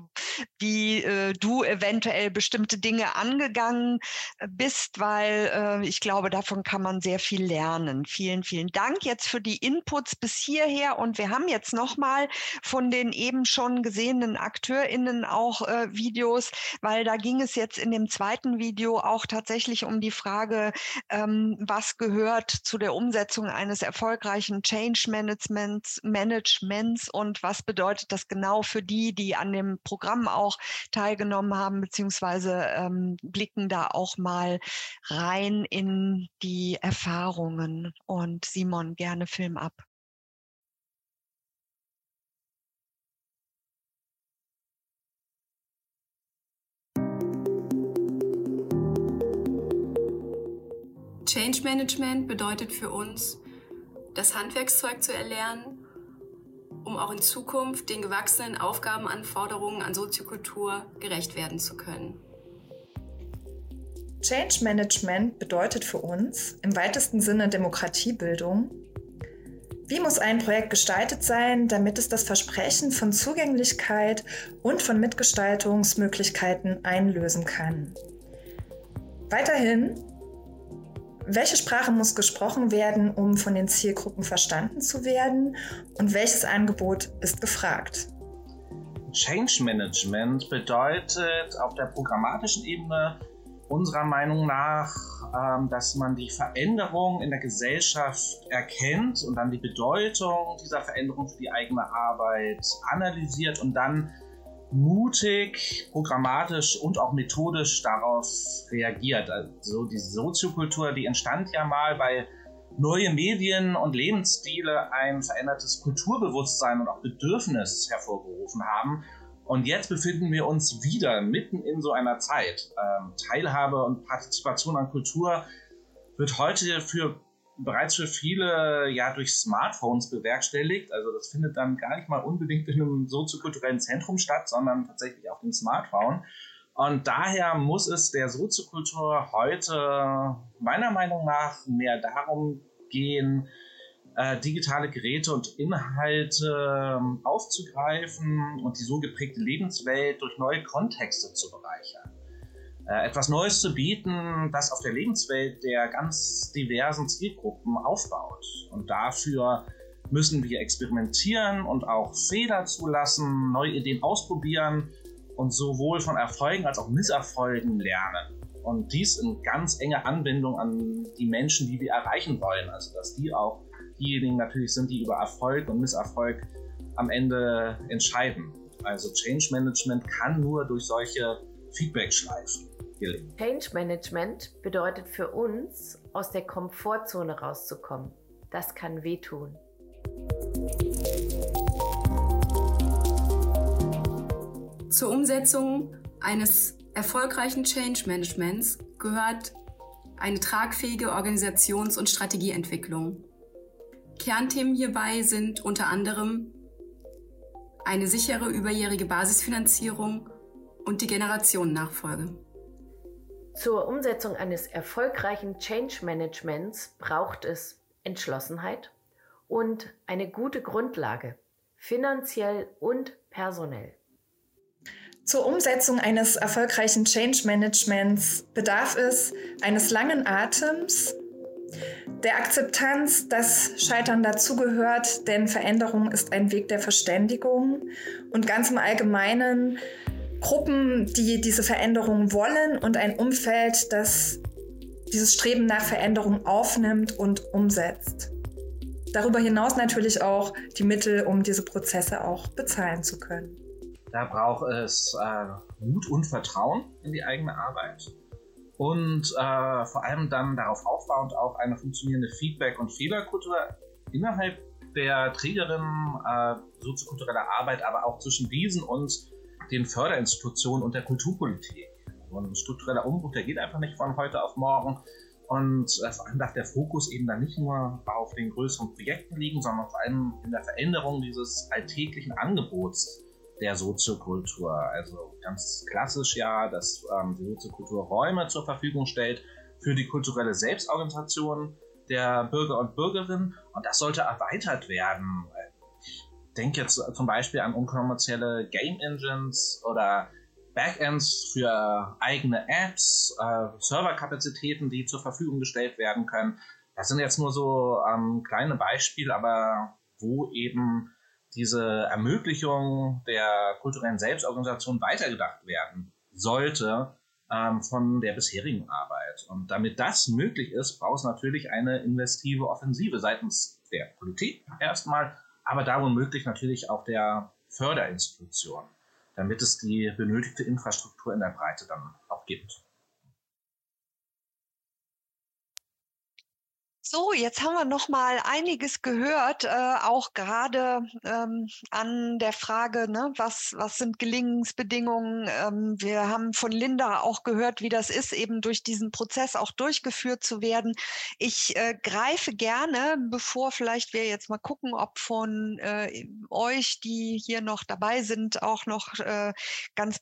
wie äh, du eventuell bestimmte Dinge angegangen bist, weil äh, ich glaube, davon kann man sehr viel lernen. Vielen, vielen Dank jetzt für die Inputs bis hierher und wir haben jetzt noch mal von den eben schon gesehenen AkteurInnen auch äh, Videos Videos, weil da ging es jetzt in dem zweiten Video auch tatsächlich um die Frage, ähm, was gehört zu der Umsetzung eines erfolgreichen Change Managements, Managements und was bedeutet das genau für die, die an dem Programm auch teilgenommen haben, beziehungsweise ähm, blicken da auch mal rein in die Erfahrungen. Und Simon, gerne Film ab.
Change Management bedeutet für uns, das Handwerkszeug zu erlernen, um auch in Zukunft den gewachsenen Aufgabenanforderungen an Soziokultur gerecht werden zu können.
Change Management bedeutet für uns im weitesten Sinne Demokratiebildung. Wie muss ein Projekt gestaltet sein, damit es das Versprechen von Zugänglichkeit und von Mitgestaltungsmöglichkeiten einlösen kann? Weiterhin welche Sprache muss gesprochen werden, um von den Zielgruppen verstanden zu werden? Und welches Angebot ist gefragt?
Change Management bedeutet auf der programmatischen Ebene unserer Meinung nach, ähm, dass man die Veränderung in der Gesellschaft erkennt und dann die Bedeutung dieser Veränderung für die eigene Arbeit analysiert und dann mutig, programmatisch und auch methodisch darauf reagiert. Also die Soziokultur, die entstand ja mal, weil neue Medien und Lebensstile ein verändertes Kulturbewusstsein und auch Bedürfnis hervorgerufen haben. Und jetzt befinden wir uns wieder mitten in so einer Zeit. Ähm, Teilhabe und Partizipation an Kultur wird heute für bereits für viele ja durch Smartphones bewerkstelligt. Also das findet dann gar nicht mal unbedingt in einem soziokulturellen Zentrum statt, sondern tatsächlich auf dem Smartphone. Und daher muss es der Soziokultur heute meiner Meinung nach mehr darum gehen, äh, digitale Geräte und Inhalte ähm, aufzugreifen und die so geprägte Lebenswelt durch neue Kontexte zu bereichern. Äh, etwas Neues zu bieten, das auf der Lebenswelt der ganz diversen Zielgruppen aufbaut. Und dafür müssen wir experimentieren und auch Fehler zulassen, neue Ideen ausprobieren und sowohl von Erfolgen als auch Misserfolgen lernen. Und dies in ganz enger Anbindung an die Menschen, die wir erreichen wollen. Also dass die auch diejenigen natürlich sind, die über Erfolg und Misserfolg am Ende entscheiden. Also Change Management kann nur durch solche Feedback-Schleifen
gelingen. Change Management bedeutet für uns, aus der Komfortzone rauszukommen. Das kann wehtun.
Zur Umsetzung eines erfolgreichen Change Managements gehört eine tragfähige Organisations- und Strategieentwicklung. Kernthemen hierbei sind unter anderem eine sichere überjährige Basisfinanzierung und die Generationennachfolge.
Zur Umsetzung eines erfolgreichen Change Managements braucht es Entschlossenheit und eine gute Grundlage, finanziell und personell.
Zur Umsetzung eines erfolgreichen Change Managements bedarf es eines langen Atems, der Akzeptanz, dass Scheitern dazugehört, denn Veränderung ist ein Weg der Verständigung und ganz im Allgemeinen Gruppen, die diese Veränderung wollen und ein Umfeld, das dieses Streben nach Veränderung aufnimmt und umsetzt. Darüber hinaus natürlich auch die Mittel, um diese Prozesse auch bezahlen zu können.
Da braucht es äh, Mut und Vertrauen in die eigene Arbeit und äh, vor allem dann darauf aufbauend auch eine funktionierende Feedback- und Fehlerkultur innerhalb der Trägerinnen äh, soziokultureller Arbeit, aber auch zwischen diesen und den Förderinstitutionen und der Kulturpolitik. Und ein struktureller Umbruch, der geht einfach nicht von heute auf morgen. Und vor allem darf der Fokus eben dann nicht nur auf den größeren Projekten liegen, sondern vor allem in der Veränderung dieses alltäglichen Angebots der Soziokultur. Also ganz klassisch ja, dass ähm, die Soziokultur Räume zur Verfügung stellt für die kulturelle Selbstorganisation der Bürger und Bürgerinnen. Und das sollte erweitert werden. Denke jetzt zum Beispiel an unkommerzielle Game Engines oder Backends für eigene Apps, äh, Serverkapazitäten, die zur Verfügung gestellt werden können. Das sind jetzt nur so ähm, kleine Beispiele, aber wo eben diese Ermöglichung der kulturellen Selbstorganisation weitergedacht werden sollte ähm, von der bisherigen Arbeit. Und damit das möglich ist, braucht es natürlich eine investive Offensive seitens der Politik erstmal, aber da womöglich natürlich auch der Förderinstitution, damit es die benötigte Infrastruktur in der Breite dann auch gibt.
So, jetzt haben wir noch mal einiges gehört, äh, auch gerade ähm, an der Frage, ne, was, was sind Gelingensbedingungen. Ähm, wir haben von Linda auch gehört, wie das ist, eben durch diesen Prozess auch durchgeführt zu werden. Ich äh, greife gerne, bevor vielleicht wir jetzt mal gucken, ob von äh, euch, die hier noch dabei sind, auch noch äh, ganz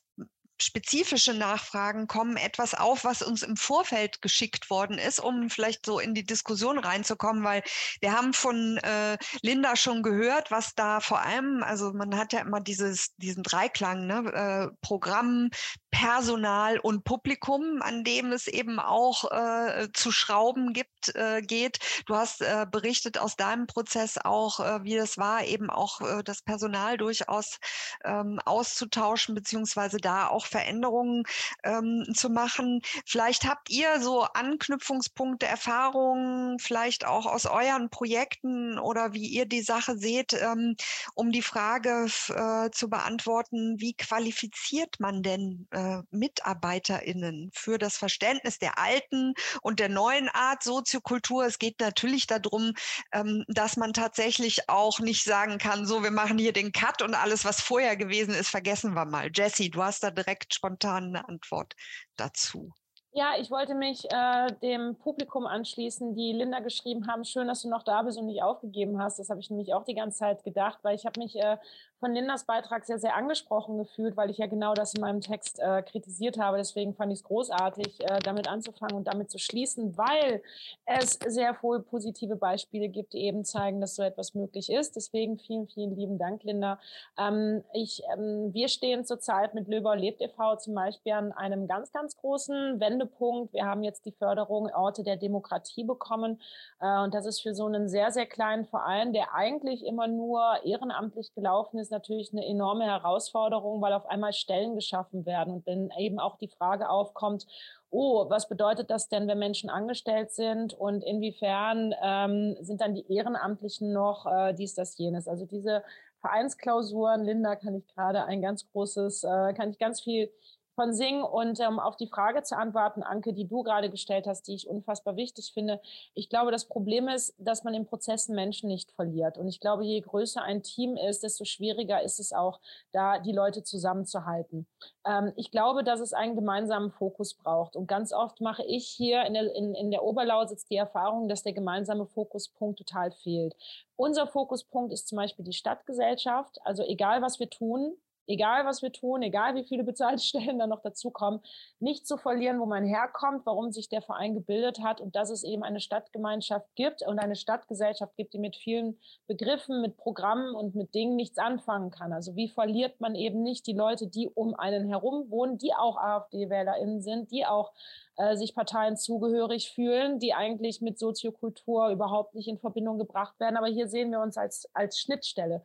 spezifische Nachfragen kommen, etwas auf, was uns im Vorfeld geschickt worden ist, um vielleicht so in die Diskussion reinzukommen, weil wir haben von äh, Linda schon gehört, was da vor allem, also man hat ja immer dieses, diesen Dreiklang, ne, äh, Programm, Personal und Publikum, an dem es eben auch äh, zu schrauben gibt, äh, geht. Du hast äh, berichtet aus deinem Prozess auch, äh, wie es war, eben auch äh, das Personal durchaus ähm, auszutauschen, beziehungsweise da auch Veränderungen ähm, zu machen. Vielleicht habt ihr so Anknüpfungspunkte, Erfahrungen, vielleicht auch aus euren Projekten oder wie ihr die Sache seht, ähm, um die Frage äh, zu beantworten, wie qualifiziert man denn äh, MitarbeiterInnen für das Verständnis der alten und der neuen Art Soziokultur. Es geht natürlich darum, ähm, dass man tatsächlich auch nicht sagen kann, so, wir machen hier den Cut und alles, was vorher gewesen ist, vergessen wir mal. Jessie, du hast da direkt spontan eine Antwort dazu.
Ja, ich wollte mich äh, dem Publikum anschließen, die Linda geschrieben haben. Schön, dass du noch da bist und nicht aufgegeben hast. Das habe ich nämlich auch die ganze Zeit gedacht, weil ich habe mich äh, von Lindas Beitrag sehr, sehr angesprochen gefühlt, weil ich ja genau das in meinem Text äh, kritisiert habe. Deswegen fand ich es großartig, äh, damit anzufangen und damit zu schließen, weil es sehr wohl positive Beispiele gibt, die eben zeigen, dass so etwas möglich ist. Deswegen vielen, vielen lieben Dank, Linda. Ähm, ich, ähm, wir stehen zurzeit mit Löber lebt e.V. zum Beispiel an einem ganz, ganz großen Wendepunkt. Wir haben jetzt die Förderung Orte der Demokratie bekommen. Äh, und das ist für so einen sehr, sehr kleinen Verein, der eigentlich immer nur ehrenamtlich gelaufen ist, natürlich eine enorme Herausforderung, weil auf einmal Stellen geschaffen werden und dann eben auch die Frage aufkommt, oh, was bedeutet das denn, wenn Menschen angestellt sind und inwiefern ähm, sind dann die Ehrenamtlichen noch äh, dies, das, jenes. Also diese Vereinsklausuren, Linda, kann ich gerade ein ganz großes, äh, kann ich ganz viel von Sing. Und ähm, auf die Frage zu antworten, Anke, die du gerade gestellt hast, die ich unfassbar wichtig finde. Ich glaube, das Problem ist, dass man in Prozessen Menschen nicht verliert. Und ich glaube, je größer ein Team ist, desto schwieriger ist es auch, da die Leute zusammenzuhalten. Ähm, ich glaube, dass es einen gemeinsamen Fokus braucht. Und ganz oft mache ich hier in der, in, in der Oberlausitz die Erfahrung, dass der gemeinsame Fokuspunkt total fehlt. Unser Fokuspunkt ist zum Beispiel die Stadtgesellschaft. Also egal, was wir tun, egal was wir tun, egal wie viele bezahlte Stellen da noch dazukommen, nicht zu verlieren, wo man herkommt, warum sich der Verein gebildet hat und dass es eben eine Stadtgemeinschaft gibt und eine Stadtgesellschaft gibt, die mit vielen Begriffen, mit Programmen und mit Dingen nichts anfangen kann. Also wie verliert man eben nicht die Leute, die um einen herum wohnen, die auch AfD-WählerInnen sind, die auch äh, sich Parteien zugehörig fühlen, die eigentlich mit Soziokultur überhaupt nicht in Verbindung gebracht werden. Aber hier sehen wir uns als, als Schnittstelle.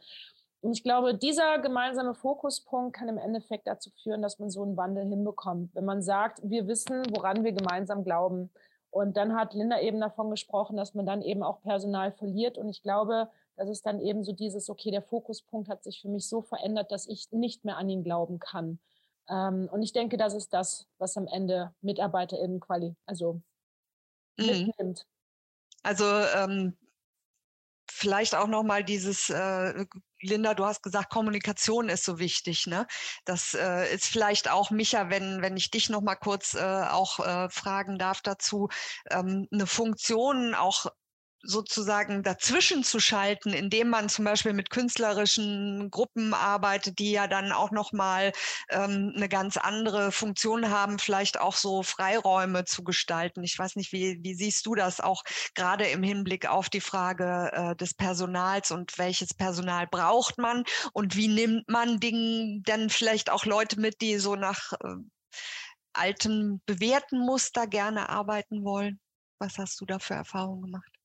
Und ich glaube, dieser gemeinsame Fokuspunkt kann im Endeffekt dazu führen, dass man so einen Wandel hinbekommt. Wenn man sagt, wir wissen, woran wir gemeinsam glauben. Und dann hat Linda eben davon gesprochen, dass man dann eben auch Personal verliert. Und ich glaube, das ist dann eben so dieses, okay, der Fokuspunkt hat sich für mich so verändert, dass ich nicht mehr an ihn glauben kann. Ähm, und ich denke, das ist das, was am Ende MitarbeiterInnen quali, also mhm. mitnimmt.
Also ähm, vielleicht auch noch mal dieses äh, Linda, du hast gesagt, Kommunikation ist so wichtig. Ne? Das äh, ist vielleicht auch, Micha, wenn, wenn ich dich noch mal kurz äh, auch äh, fragen darf dazu, ähm, eine Funktion auch sozusagen dazwischen zu schalten, indem man zum Beispiel mit künstlerischen Gruppen arbeitet, die ja dann auch nochmal ähm, eine ganz andere Funktion haben, vielleicht auch so Freiräume zu gestalten. Ich weiß nicht, wie, wie siehst du das auch gerade im Hinblick auf die Frage äh, des Personals und welches Personal braucht man und wie nimmt man Dingen denn vielleicht auch Leute mit, die so nach äh, altem bewährten Muster gerne arbeiten wollen? Was hast du da für Erfahrungen gemacht?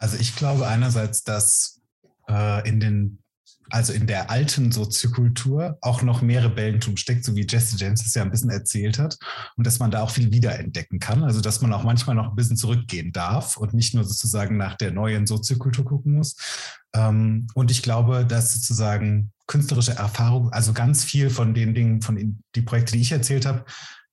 Also ich glaube einerseits, dass äh, in den also in der alten Soziokultur auch noch mehr Rebellentum steckt, so wie Jesse James es ja ein bisschen erzählt hat, und dass man da auch viel wiederentdecken kann. Also dass man auch manchmal noch ein bisschen zurückgehen darf und nicht nur sozusagen nach der neuen Soziokultur gucken muss. Ähm, und ich glaube, dass sozusagen künstlerische Erfahrung, also ganz viel von den Dingen, von den, die Projekte, die ich erzählt habe,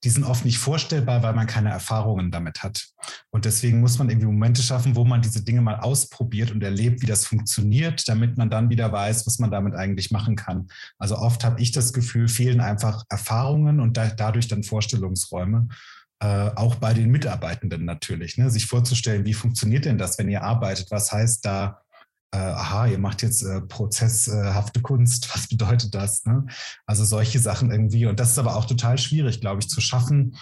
die sind oft nicht vorstellbar, weil man keine Erfahrungen damit hat. Und deswegen muss man irgendwie Momente schaffen, wo man diese Dinge mal ausprobiert und erlebt, wie das funktioniert, damit man dann wieder weiß, was man damit eigentlich machen kann. Also oft habe ich das Gefühl, fehlen einfach Erfahrungen und da, dadurch dann Vorstellungsräume. Äh, auch bei den Mitarbeitenden natürlich, ne? sich vorzustellen, wie funktioniert denn das, wenn ihr arbeitet? Was heißt da äh, aha, ihr macht jetzt äh, prozesshafte Kunst, was bedeutet das? Ne? Also solche Sachen irgendwie. Und das ist aber auch total schwierig, glaube ich, zu schaffen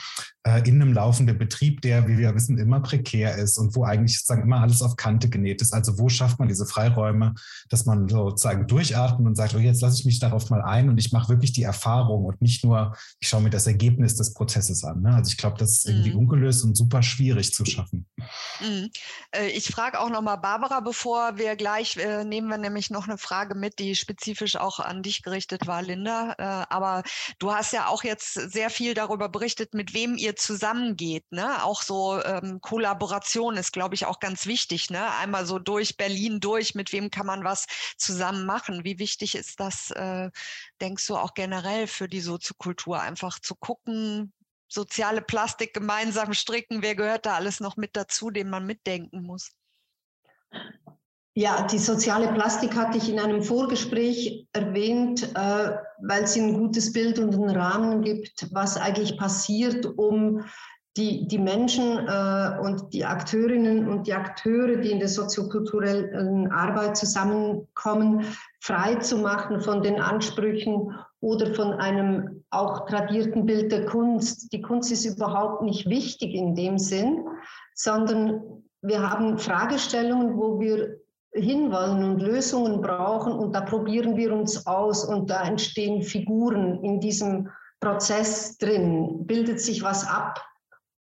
in einem laufenden Betrieb, der, wie wir wissen, immer prekär ist und wo eigentlich sozusagen immer alles auf Kante genäht ist. Also wo schafft man diese Freiräume, dass man sozusagen durchatmet und sagt, oh, jetzt lasse ich mich darauf mal ein und ich mache wirklich die Erfahrung und nicht nur, ich schaue mir das Ergebnis des Prozesses an. Ne? Also ich glaube, das ist irgendwie mhm. ungelöst und super schwierig zu schaffen.
Mhm. Äh, ich frage auch nochmal Barbara, bevor wir gleich gleich äh, nehmen wir nämlich noch eine Frage mit, die spezifisch auch an dich gerichtet war, Linda. Äh, aber du hast ja auch jetzt sehr viel darüber berichtet, mit wem ihr zusammengeht. Ne? Auch so ähm, Kollaboration ist, glaube ich, auch ganz wichtig. Ne? Einmal so durch Berlin durch, mit wem kann man was zusammen machen? Wie wichtig ist das, äh, denkst du, auch generell für die Soziokultur, einfach zu gucken, soziale Plastik gemeinsam stricken, wer gehört da alles noch mit dazu, den man mitdenken muss?
Ja, die soziale Plastik hatte ich in einem Vorgespräch erwähnt, äh, weil sie ein gutes Bild und einen Rahmen gibt, was eigentlich passiert, um die, die Menschen äh, und die Akteurinnen und die Akteure, die in der soziokulturellen Arbeit zusammenkommen, frei zu machen von den Ansprüchen oder von einem auch tradierten Bild der Kunst. Die Kunst ist überhaupt nicht wichtig in dem Sinn, sondern wir haben Fragestellungen, wo wir hinwollen und Lösungen brauchen und da probieren wir uns aus und da entstehen Figuren in diesem Prozess drin, bildet sich was ab,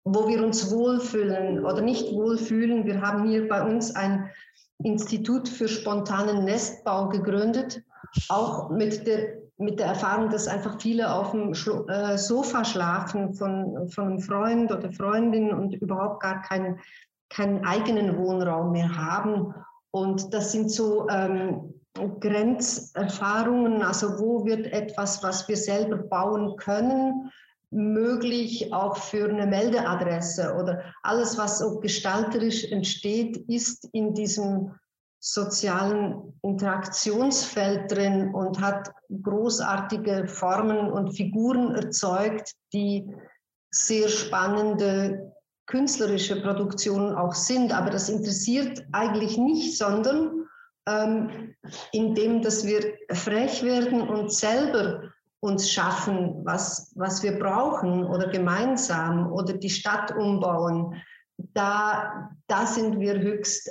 wo wir uns wohlfühlen oder nicht wohlfühlen. Wir haben hier bei uns ein Institut für spontanen Nestbau gegründet, auch mit der, mit der Erfahrung, dass einfach viele auf dem Schlo äh, Sofa schlafen von, von einem Freund oder Freundin und überhaupt gar keinen, keinen eigenen Wohnraum mehr haben und das sind so ähm, Grenzerfahrungen, also wo wird etwas, was wir selber bauen können, möglich auch für eine Meldeadresse oder alles, was so gestalterisch entsteht, ist in diesem sozialen Interaktionsfeld drin und hat großartige Formen und Figuren erzeugt, die sehr spannende künstlerische Produktionen auch sind, aber das interessiert eigentlich nicht, sondern ähm, indem dass wir frech werden und selber uns schaffen, was, was wir brauchen oder gemeinsam oder die Stadt umbauen, da, da sind wir höchst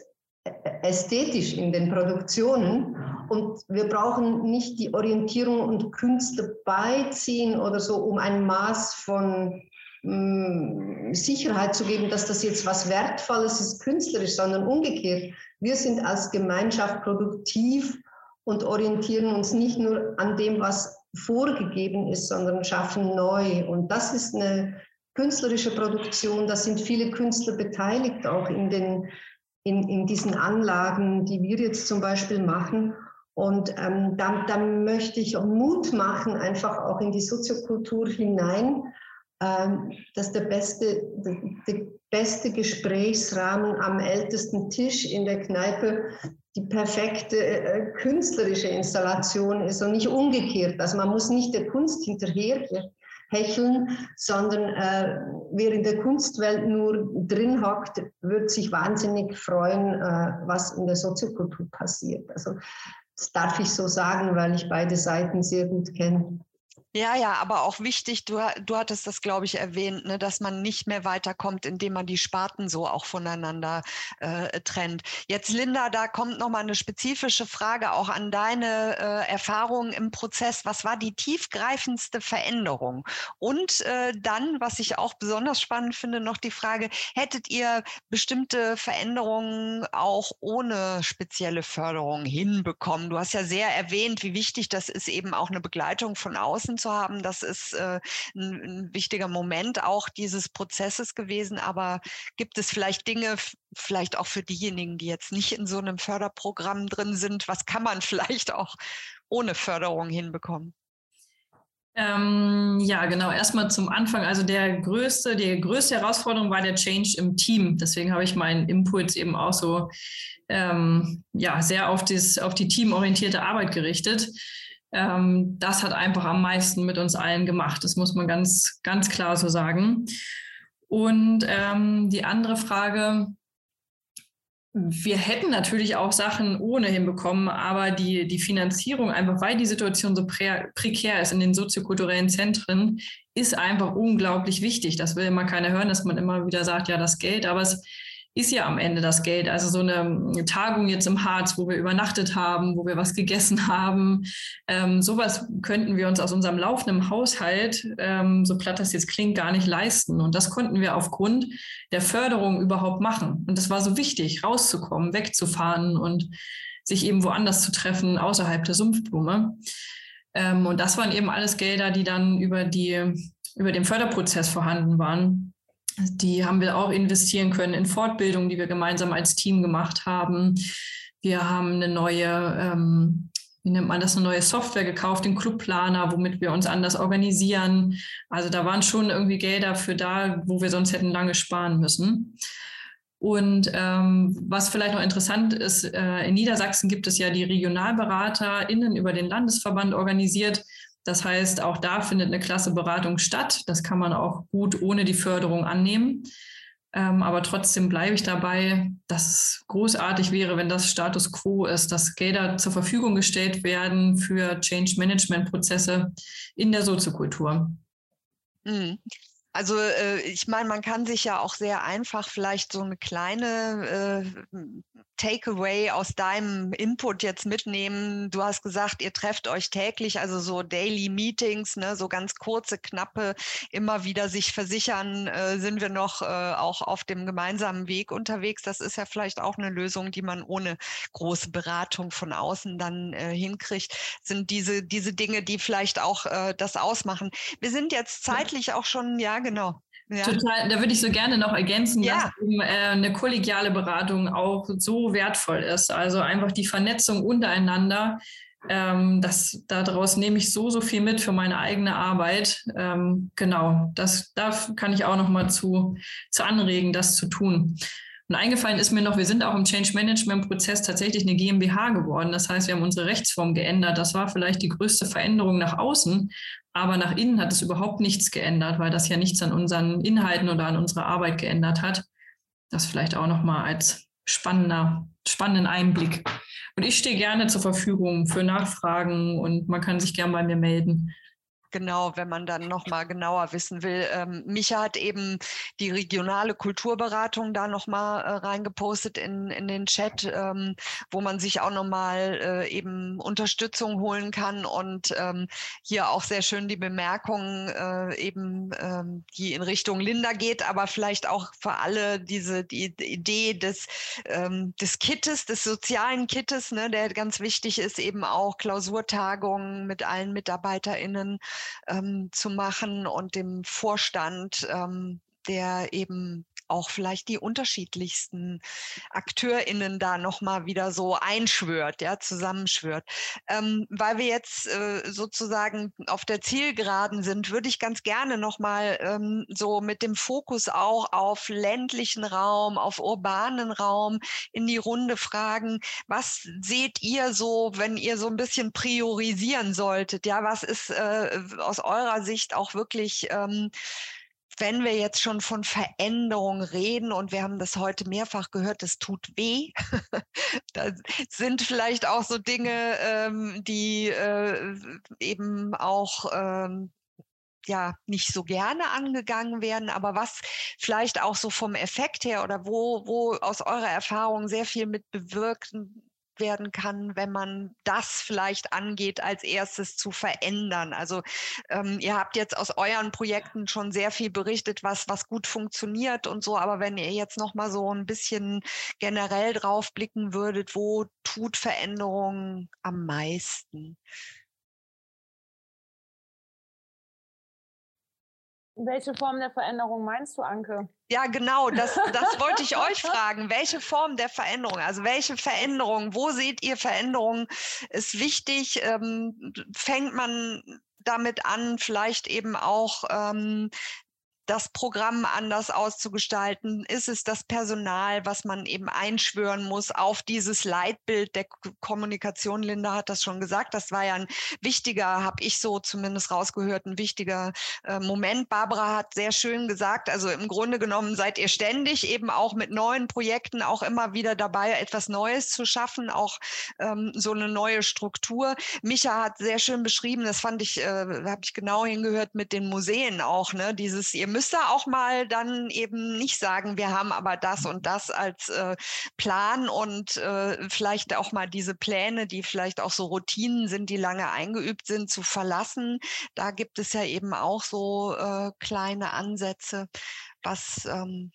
ästhetisch in den Produktionen. Und wir brauchen nicht die Orientierung und Künste beiziehen oder so, um ein Maß von Sicherheit zu geben, dass das jetzt was Wertvolles ist, künstlerisch, sondern umgekehrt. Wir sind als Gemeinschaft produktiv und orientieren uns nicht nur an dem, was vorgegeben ist, sondern schaffen neu. Und das ist eine künstlerische Produktion. Da sind viele Künstler beteiligt, auch in den in, in diesen Anlagen, die wir jetzt zum Beispiel machen. Und ähm, da, da möchte ich Mut machen, einfach auch in die Soziokultur hinein, dass der beste, der, beste Gesprächsrahmen am ältesten Tisch in der Kneipe die perfekte äh, künstlerische Installation ist und nicht umgekehrt. Also man muss nicht der Kunst hinterher hecheln, sondern äh, wer in der Kunstwelt nur drin hockt, wird sich wahnsinnig freuen, äh, was in der Soziokultur passiert. Also das darf ich so sagen, weil ich beide Seiten sehr gut kenne.
Ja, ja, aber auch wichtig, du, du hattest das, glaube ich, erwähnt, ne, dass man nicht mehr weiterkommt, indem man die Sparten so auch voneinander äh, trennt. Jetzt, Linda, da kommt nochmal eine spezifische Frage auch an deine äh, Erfahrungen im Prozess. Was war die tiefgreifendste Veränderung? Und äh, dann, was ich auch besonders spannend finde, noch die Frage, hättet ihr bestimmte Veränderungen auch ohne spezielle Förderung hinbekommen? Du hast ja sehr erwähnt, wie wichtig das ist, eben auch eine Begleitung von außen zu haben. Das ist äh, ein, ein wichtiger Moment auch dieses Prozesses gewesen. Aber gibt es vielleicht Dinge, vielleicht auch für diejenigen, die jetzt nicht in so einem Förderprogramm drin sind, was kann man vielleicht auch ohne Förderung hinbekommen?
Ähm, ja, genau. Erstmal zum Anfang. Also der größte, die größte Herausforderung war der Change im Team. Deswegen habe ich meinen Impuls eben auch so ähm, ja, sehr auf, das, auf die teamorientierte Arbeit gerichtet ähm, das hat einfach am meisten mit uns allen gemacht. Das muss man ganz, ganz klar so sagen. Und ähm, die andere Frage, wir hätten natürlich auch Sachen ohne hinbekommen, aber die, die Finanzierung, einfach weil die Situation so prä, prekär ist in den soziokulturellen Zentren, ist einfach unglaublich wichtig. Das will immer keiner hören, dass man immer wieder sagt, ja, das Geld, aber es ist ja am Ende das Geld. Also so eine Tagung jetzt im Harz, wo wir übernachtet haben, wo wir was gegessen haben, ähm, sowas könnten wir uns aus unserem laufenden Haushalt, ähm, so platt das jetzt klingt, gar nicht leisten. Und das konnten wir aufgrund der Förderung überhaupt machen. Und das war so wichtig, rauszukommen, wegzufahren und sich eben woanders zu treffen, außerhalb der Sumpfblume. Ähm, und das waren eben alles Gelder, die dann über die über den Förderprozess vorhanden waren. Die haben wir auch investieren können in Fortbildung, die wir gemeinsam als Team gemacht haben. Wir haben eine neue, ähm, wie nennt man das, eine neue Software gekauft, den Clubplaner, womit wir uns anders organisieren. Also da waren schon irgendwie Gelder für da, wo wir sonst hätten lange sparen müssen. Und ähm, was vielleicht noch interessant ist, äh, in Niedersachsen gibt es ja die RegionalberaterInnen über den Landesverband organisiert. Das heißt, auch da findet eine klasse Beratung statt. Das kann man auch gut ohne die Förderung annehmen. Ähm, aber trotzdem bleibe ich dabei, dass es großartig wäre, wenn das Status quo ist, dass Gelder zur Verfügung gestellt werden für Change Management Prozesse in der Soziokultur.
Mhm. Also äh, ich meine, man kann sich ja auch sehr einfach vielleicht so eine kleine äh, Takeaway aus deinem Input jetzt mitnehmen? Du hast gesagt, ihr trefft euch täglich, also so Daily Meetings, ne, so ganz kurze, knappe, immer wieder sich versichern, äh, sind wir noch äh, auch auf dem gemeinsamen Weg unterwegs. Das ist ja vielleicht auch eine Lösung, die man ohne große Beratung von außen dann äh, hinkriegt. Sind diese, diese Dinge, die vielleicht auch äh, das ausmachen. Wir sind jetzt zeitlich auch schon, ja, genau.
Ja. Total, da würde ich so gerne noch ergänzen, ja. dass eben, äh, eine kollegiale Beratung auch so wertvoll ist. Also einfach die Vernetzung untereinander. Ähm, das, daraus nehme ich so, so viel mit für meine eigene Arbeit. Ähm, genau, das, da kann ich auch noch mal zu, zu anregen, das zu tun. Und eingefallen ist mir noch, wir sind auch im Change Management Prozess tatsächlich eine GmbH geworden. Das heißt, wir haben unsere Rechtsform geändert. Das war vielleicht die größte Veränderung nach außen. Aber nach innen hat es überhaupt nichts geändert, weil das ja nichts an unseren Inhalten oder an unserer Arbeit geändert hat. Das vielleicht auch noch mal als spannender, spannenden Einblick. Und ich stehe gerne zur Verfügung für Nachfragen und man kann sich gerne bei mir melden
genau, wenn man dann nochmal genauer wissen will. Ähm, Micha hat eben die regionale Kulturberatung da nochmal äh, reingepostet in, in den Chat, ähm, wo man sich auch nochmal äh, eben Unterstützung holen kann und ähm, hier auch sehr schön die Bemerkung äh, eben, ähm, die in Richtung Linda geht, aber vielleicht auch für alle diese die Idee des, ähm, des Kittes, des sozialen Kittes, ne, der ganz wichtig ist, eben auch Klausurtagungen mit allen MitarbeiterInnen ähm, zu machen und dem Vorstand, ähm, der eben auch vielleicht die unterschiedlichsten AkteurInnen da nochmal wieder so einschwört, ja, zusammenschwört. Ähm, weil wir jetzt äh, sozusagen auf der Zielgeraden sind, würde ich ganz gerne nochmal ähm, so mit dem Fokus auch auf ländlichen Raum, auf urbanen Raum in die Runde fragen, was seht ihr so, wenn ihr so ein bisschen priorisieren solltet? Ja, was ist äh, aus eurer Sicht auch wirklich ähm, wenn wir jetzt schon von Veränderung reden und wir haben das heute mehrfach gehört, das tut weh, da sind vielleicht auch so Dinge, ähm, die äh, eben auch ähm, ja nicht so gerne angegangen werden, aber was vielleicht auch so vom Effekt her oder wo, wo aus eurer Erfahrung sehr viel mit bewirken werden kann, wenn man das vielleicht angeht, als erstes zu verändern. Also ähm, ihr habt jetzt aus euren Projekten schon sehr viel berichtet, was, was gut funktioniert und so, aber wenn ihr jetzt noch mal so ein bisschen generell drauf blicken würdet, wo tut Veränderung am meisten?
Welche Form der Veränderung meinst du, Anke?
Ja, genau, das, das wollte ich euch fragen. Welche Form der Veränderung? Also welche Veränderung? Wo seht ihr Veränderungen? Ist wichtig? Ähm, fängt man damit an, vielleicht eben auch ähm, das Programm anders auszugestalten? Ist es das Personal, was man eben einschwören muss auf dieses Leitbild der Kommunikation? Linda hat das schon gesagt. Das war ja ein wichtiger, habe ich so zumindest rausgehört, ein wichtiger äh, Moment. Barbara hat sehr schön gesagt, also im Grunde genommen seid ihr ständig eben auch mit neuen Projekten auch immer wieder dabei, etwas Neues zu schaffen, auch ähm, so eine neue Struktur. Micha hat sehr schön beschrieben, das fand ich, äh, habe ich genau hingehört mit den Museen auch, ne? Dieses, ihr müsste auch mal dann eben nicht sagen, wir haben aber das und das als äh, Plan und äh, vielleicht auch mal diese Pläne, die vielleicht auch so Routinen sind, die lange eingeübt sind, zu verlassen. Da gibt es ja eben auch so äh, kleine Ansätze, was ähm,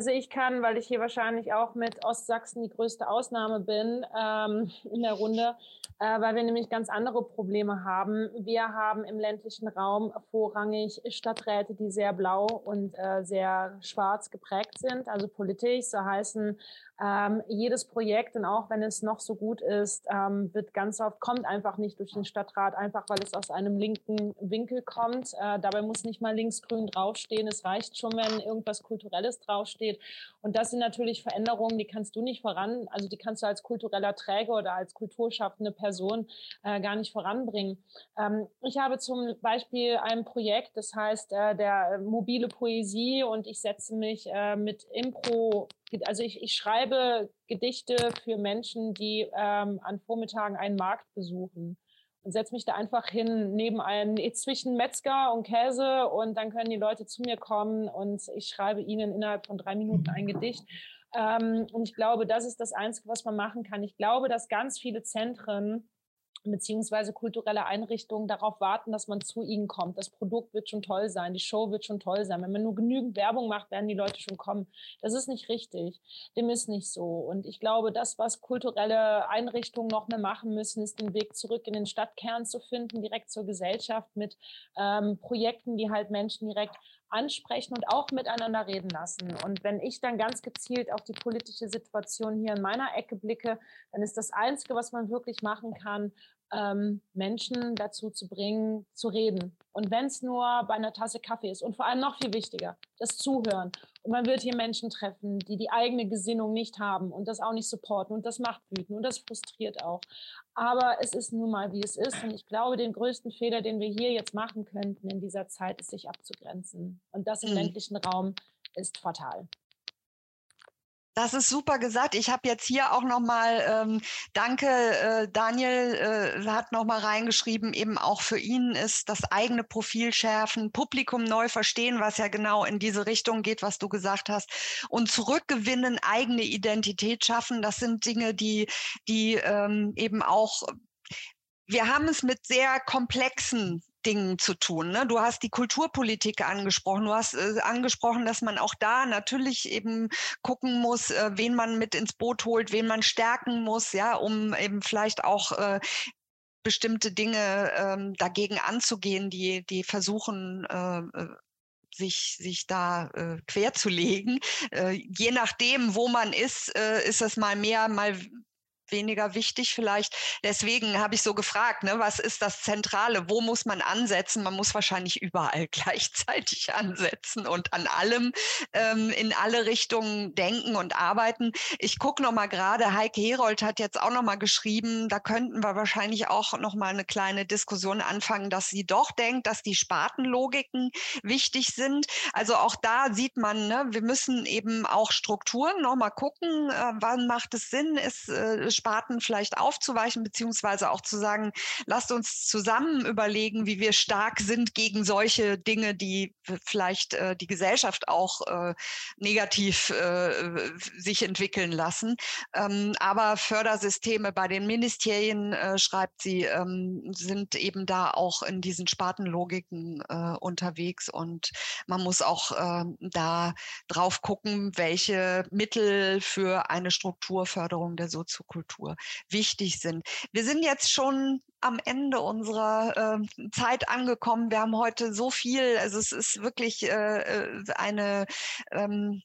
also ich kann, weil ich hier wahrscheinlich auch mit Ostsachsen die größte Ausnahme bin ähm, in der Runde, äh, weil wir nämlich ganz andere Probleme haben. Wir haben im ländlichen Raum vorrangig Stadträte, die sehr blau und äh, sehr schwarz geprägt sind, also politisch, so heißen ähm, jedes Projekt, und auch wenn es noch so gut ist, ähm, wird ganz oft, kommt einfach nicht durch den Stadtrat, einfach weil es aus einem linken Winkel kommt. Äh, dabei muss nicht mal linksgrün draufstehen. Es reicht schon, wenn irgendwas Kulturelles draufsteht. Und das sind natürlich Veränderungen, die kannst du nicht voran, also die kannst du als kultureller Träger oder als kulturschaffende Person äh, gar nicht voranbringen. Ähm, ich habe zum Beispiel ein Projekt, das heißt äh, der mobile Poesie und ich setze mich äh, mit Impro also ich, ich schreibe Gedichte für Menschen, die ähm, an Vormittagen einen Markt besuchen und setze mich da einfach hin neben einen zwischen Metzger und Käse und dann können die Leute zu mir kommen und ich schreibe ihnen innerhalb von drei Minuten ein Gedicht. Ähm, und ich glaube, das ist das Einzige, was man machen kann. Ich glaube, dass ganz viele Zentren beziehungsweise kulturelle Einrichtungen darauf warten, dass man zu ihnen kommt. Das Produkt wird schon toll sein, die Show wird schon toll sein. Wenn man nur genügend Werbung macht, werden die Leute schon kommen. Das ist nicht richtig. Dem ist nicht so. Und ich glaube, das, was kulturelle Einrichtungen noch mehr machen müssen, ist den Weg zurück in den Stadtkern zu finden, direkt zur Gesellschaft mit ähm, Projekten, die halt Menschen direkt ansprechen und auch miteinander reden lassen. Und wenn ich dann ganz gezielt auf die politische Situation hier in meiner Ecke blicke, dann ist das Einzige, was man wirklich machen kann, ähm, Menschen dazu zu bringen, zu reden. Und wenn es nur bei einer Tasse Kaffee ist und vor allem noch viel wichtiger, das Zuhören. Und man wird hier Menschen treffen, die die eigene Gesinnung nicht haben und das auch nicht supporten und das macht wütend und das frustriert auch. Aber es ist nun mal, wie es ist. Und ich glaube, den größten Fehler, den wir hier jetzt machen könnten in dieser Zeit, ist, sich abzugrenzen. Und das im mhm. ländlichen Raum ist fatal.
Das ist super gesagt. Ich habe jetzt hier auch nochmal, ähm, danke, äh, Daniel äh, hat nochmal reingeschrieben, eben auch für ihn ist das eigene Profil schärfen, Publikum neu verstehen, was ja genau in diese Richtung geht, was du gesagt hast, und zurückgewinnen, eigene Identität schaffen. Das sind Dinge, die, die ähm, eben auch wir haben es mit sehr komplexen Dingen zu tun. Ne? Du hast die Kulturpolitik angesprochen. Du hast äh, angesprochen, dass man auch da natürlich eben gucken muss, äh, wen man mit ins Boot holt, wen man stärken muss, ja, um eben vielleicht auch äh, bestimmte Dinge ähm, dagegen anzugehen, die, die versuchen, äh, äh sich, sich da äh, querzulegen. Äh, je nachdem, wo man ist, äh, ist es mal mehr, mal weniger wichtig vielleicht. Deswegen habe ich so gefragt, ne, was ist das Zentrale? Wo muss man ansetzen? Man muss wahrscheinlich überall gleichzeitig ansetzen und an allem ähm, in alle Richtungen denken und arbeiten. Ich gucke noch mal gerade, Heike Herold hat jetzt auch noch mal geschrieben, da könnten wir wahrscheinlich auch noch mal eine kleine Diskussion anfangen, dass sie doch denkt, dass die Spartenlogiken wichtig sind. Also auch da sieht man, ne, wir müssen eben auch Strukturen noch mal gucken, äh, wann macht es Sinn, ist äh, Sparten vielleicht aufzuweichen, beziehungsweise auch zu sagen, lasst uns zusammen überlegen, wie wir stark sind gegen solche Dinge, die vielleicht äh, die Gesellschaft auch äh, negativ äh, sich entwickeln lassen. Ähm, aber Fördersysteme bei den Ministerien, äh, schreibt sie, ähm, sind eben da auch in diesen Spartenlogiken äh, unterwegs und man muss auch ähm, da drauf gucken, welche Mittel für eine Strukturförderung der Soziokultur Kultur wichtig sind. Wir sind jetzt schon am Ende unserer äh, Zeit angekommen. Wir haben heute so viel, also es ist wirklich äh, äh eine ähm,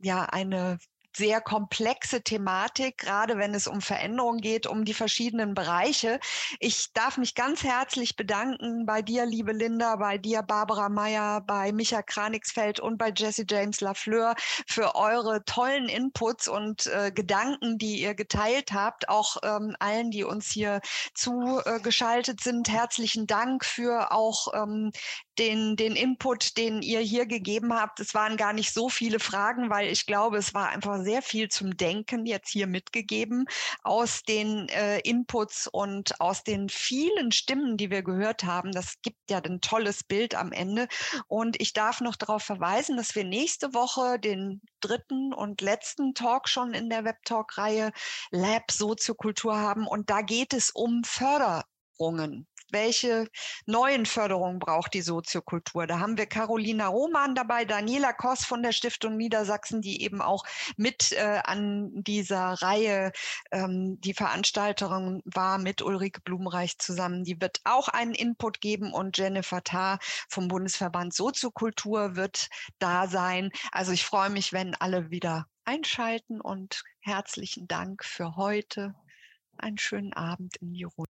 ja eine sehr komplexe Thematik, gerade wenn es um Veränderungen geht, um die verschiedenen Bereiche. Ich darf mich ganz herzlich bedanken bei dir, liebe Linda, bei dir, Barbara Meyer, bei Micha Kranigsfeld und bei Jesse James Lafleur für eure tollen Inputs und äh, Gedanken, die ihr geteilt habt. Auch ähm, allen, die uns hier zugeschaltet sind, herzlichen Dank für auch ähm, den, den Input, den ihr hier gegeben habt. Es waren gar nicht so viele Fragen, weil ich glaube, es war einfach sehr viel zum Denken jetzt hier mitgegeben aus den äh, Inputs und aus den vielen Stimmen, die wir gehört haben. Das gibt ja ein tolles Bild am Ende. Und ich darf noch darauf verweisen, dass wir nächste Woche den dritten und letzten Talk schon in der Webtalk-Reihe Lab Soziokultur haben. Und da geht es um Förderungen welche neuen Förderungen braucht die Soziokultur. Da haben wir Carolina Roman dabei, Daniela Koss von der Stiftung Niedersachsen, die eben auch mit äh, an dieser Reihe ähm, die Veranstalterin war mit Ulrike Blumenreich zusammen. Die wird auch einen Input geben und Jennifer Tarr vom Bundesverband Soziokultur wird da sein. Also ich freue mich, wenn alle wieder einschalten und herzlichen Dank für heute. Einen schönen Abend in die Runde.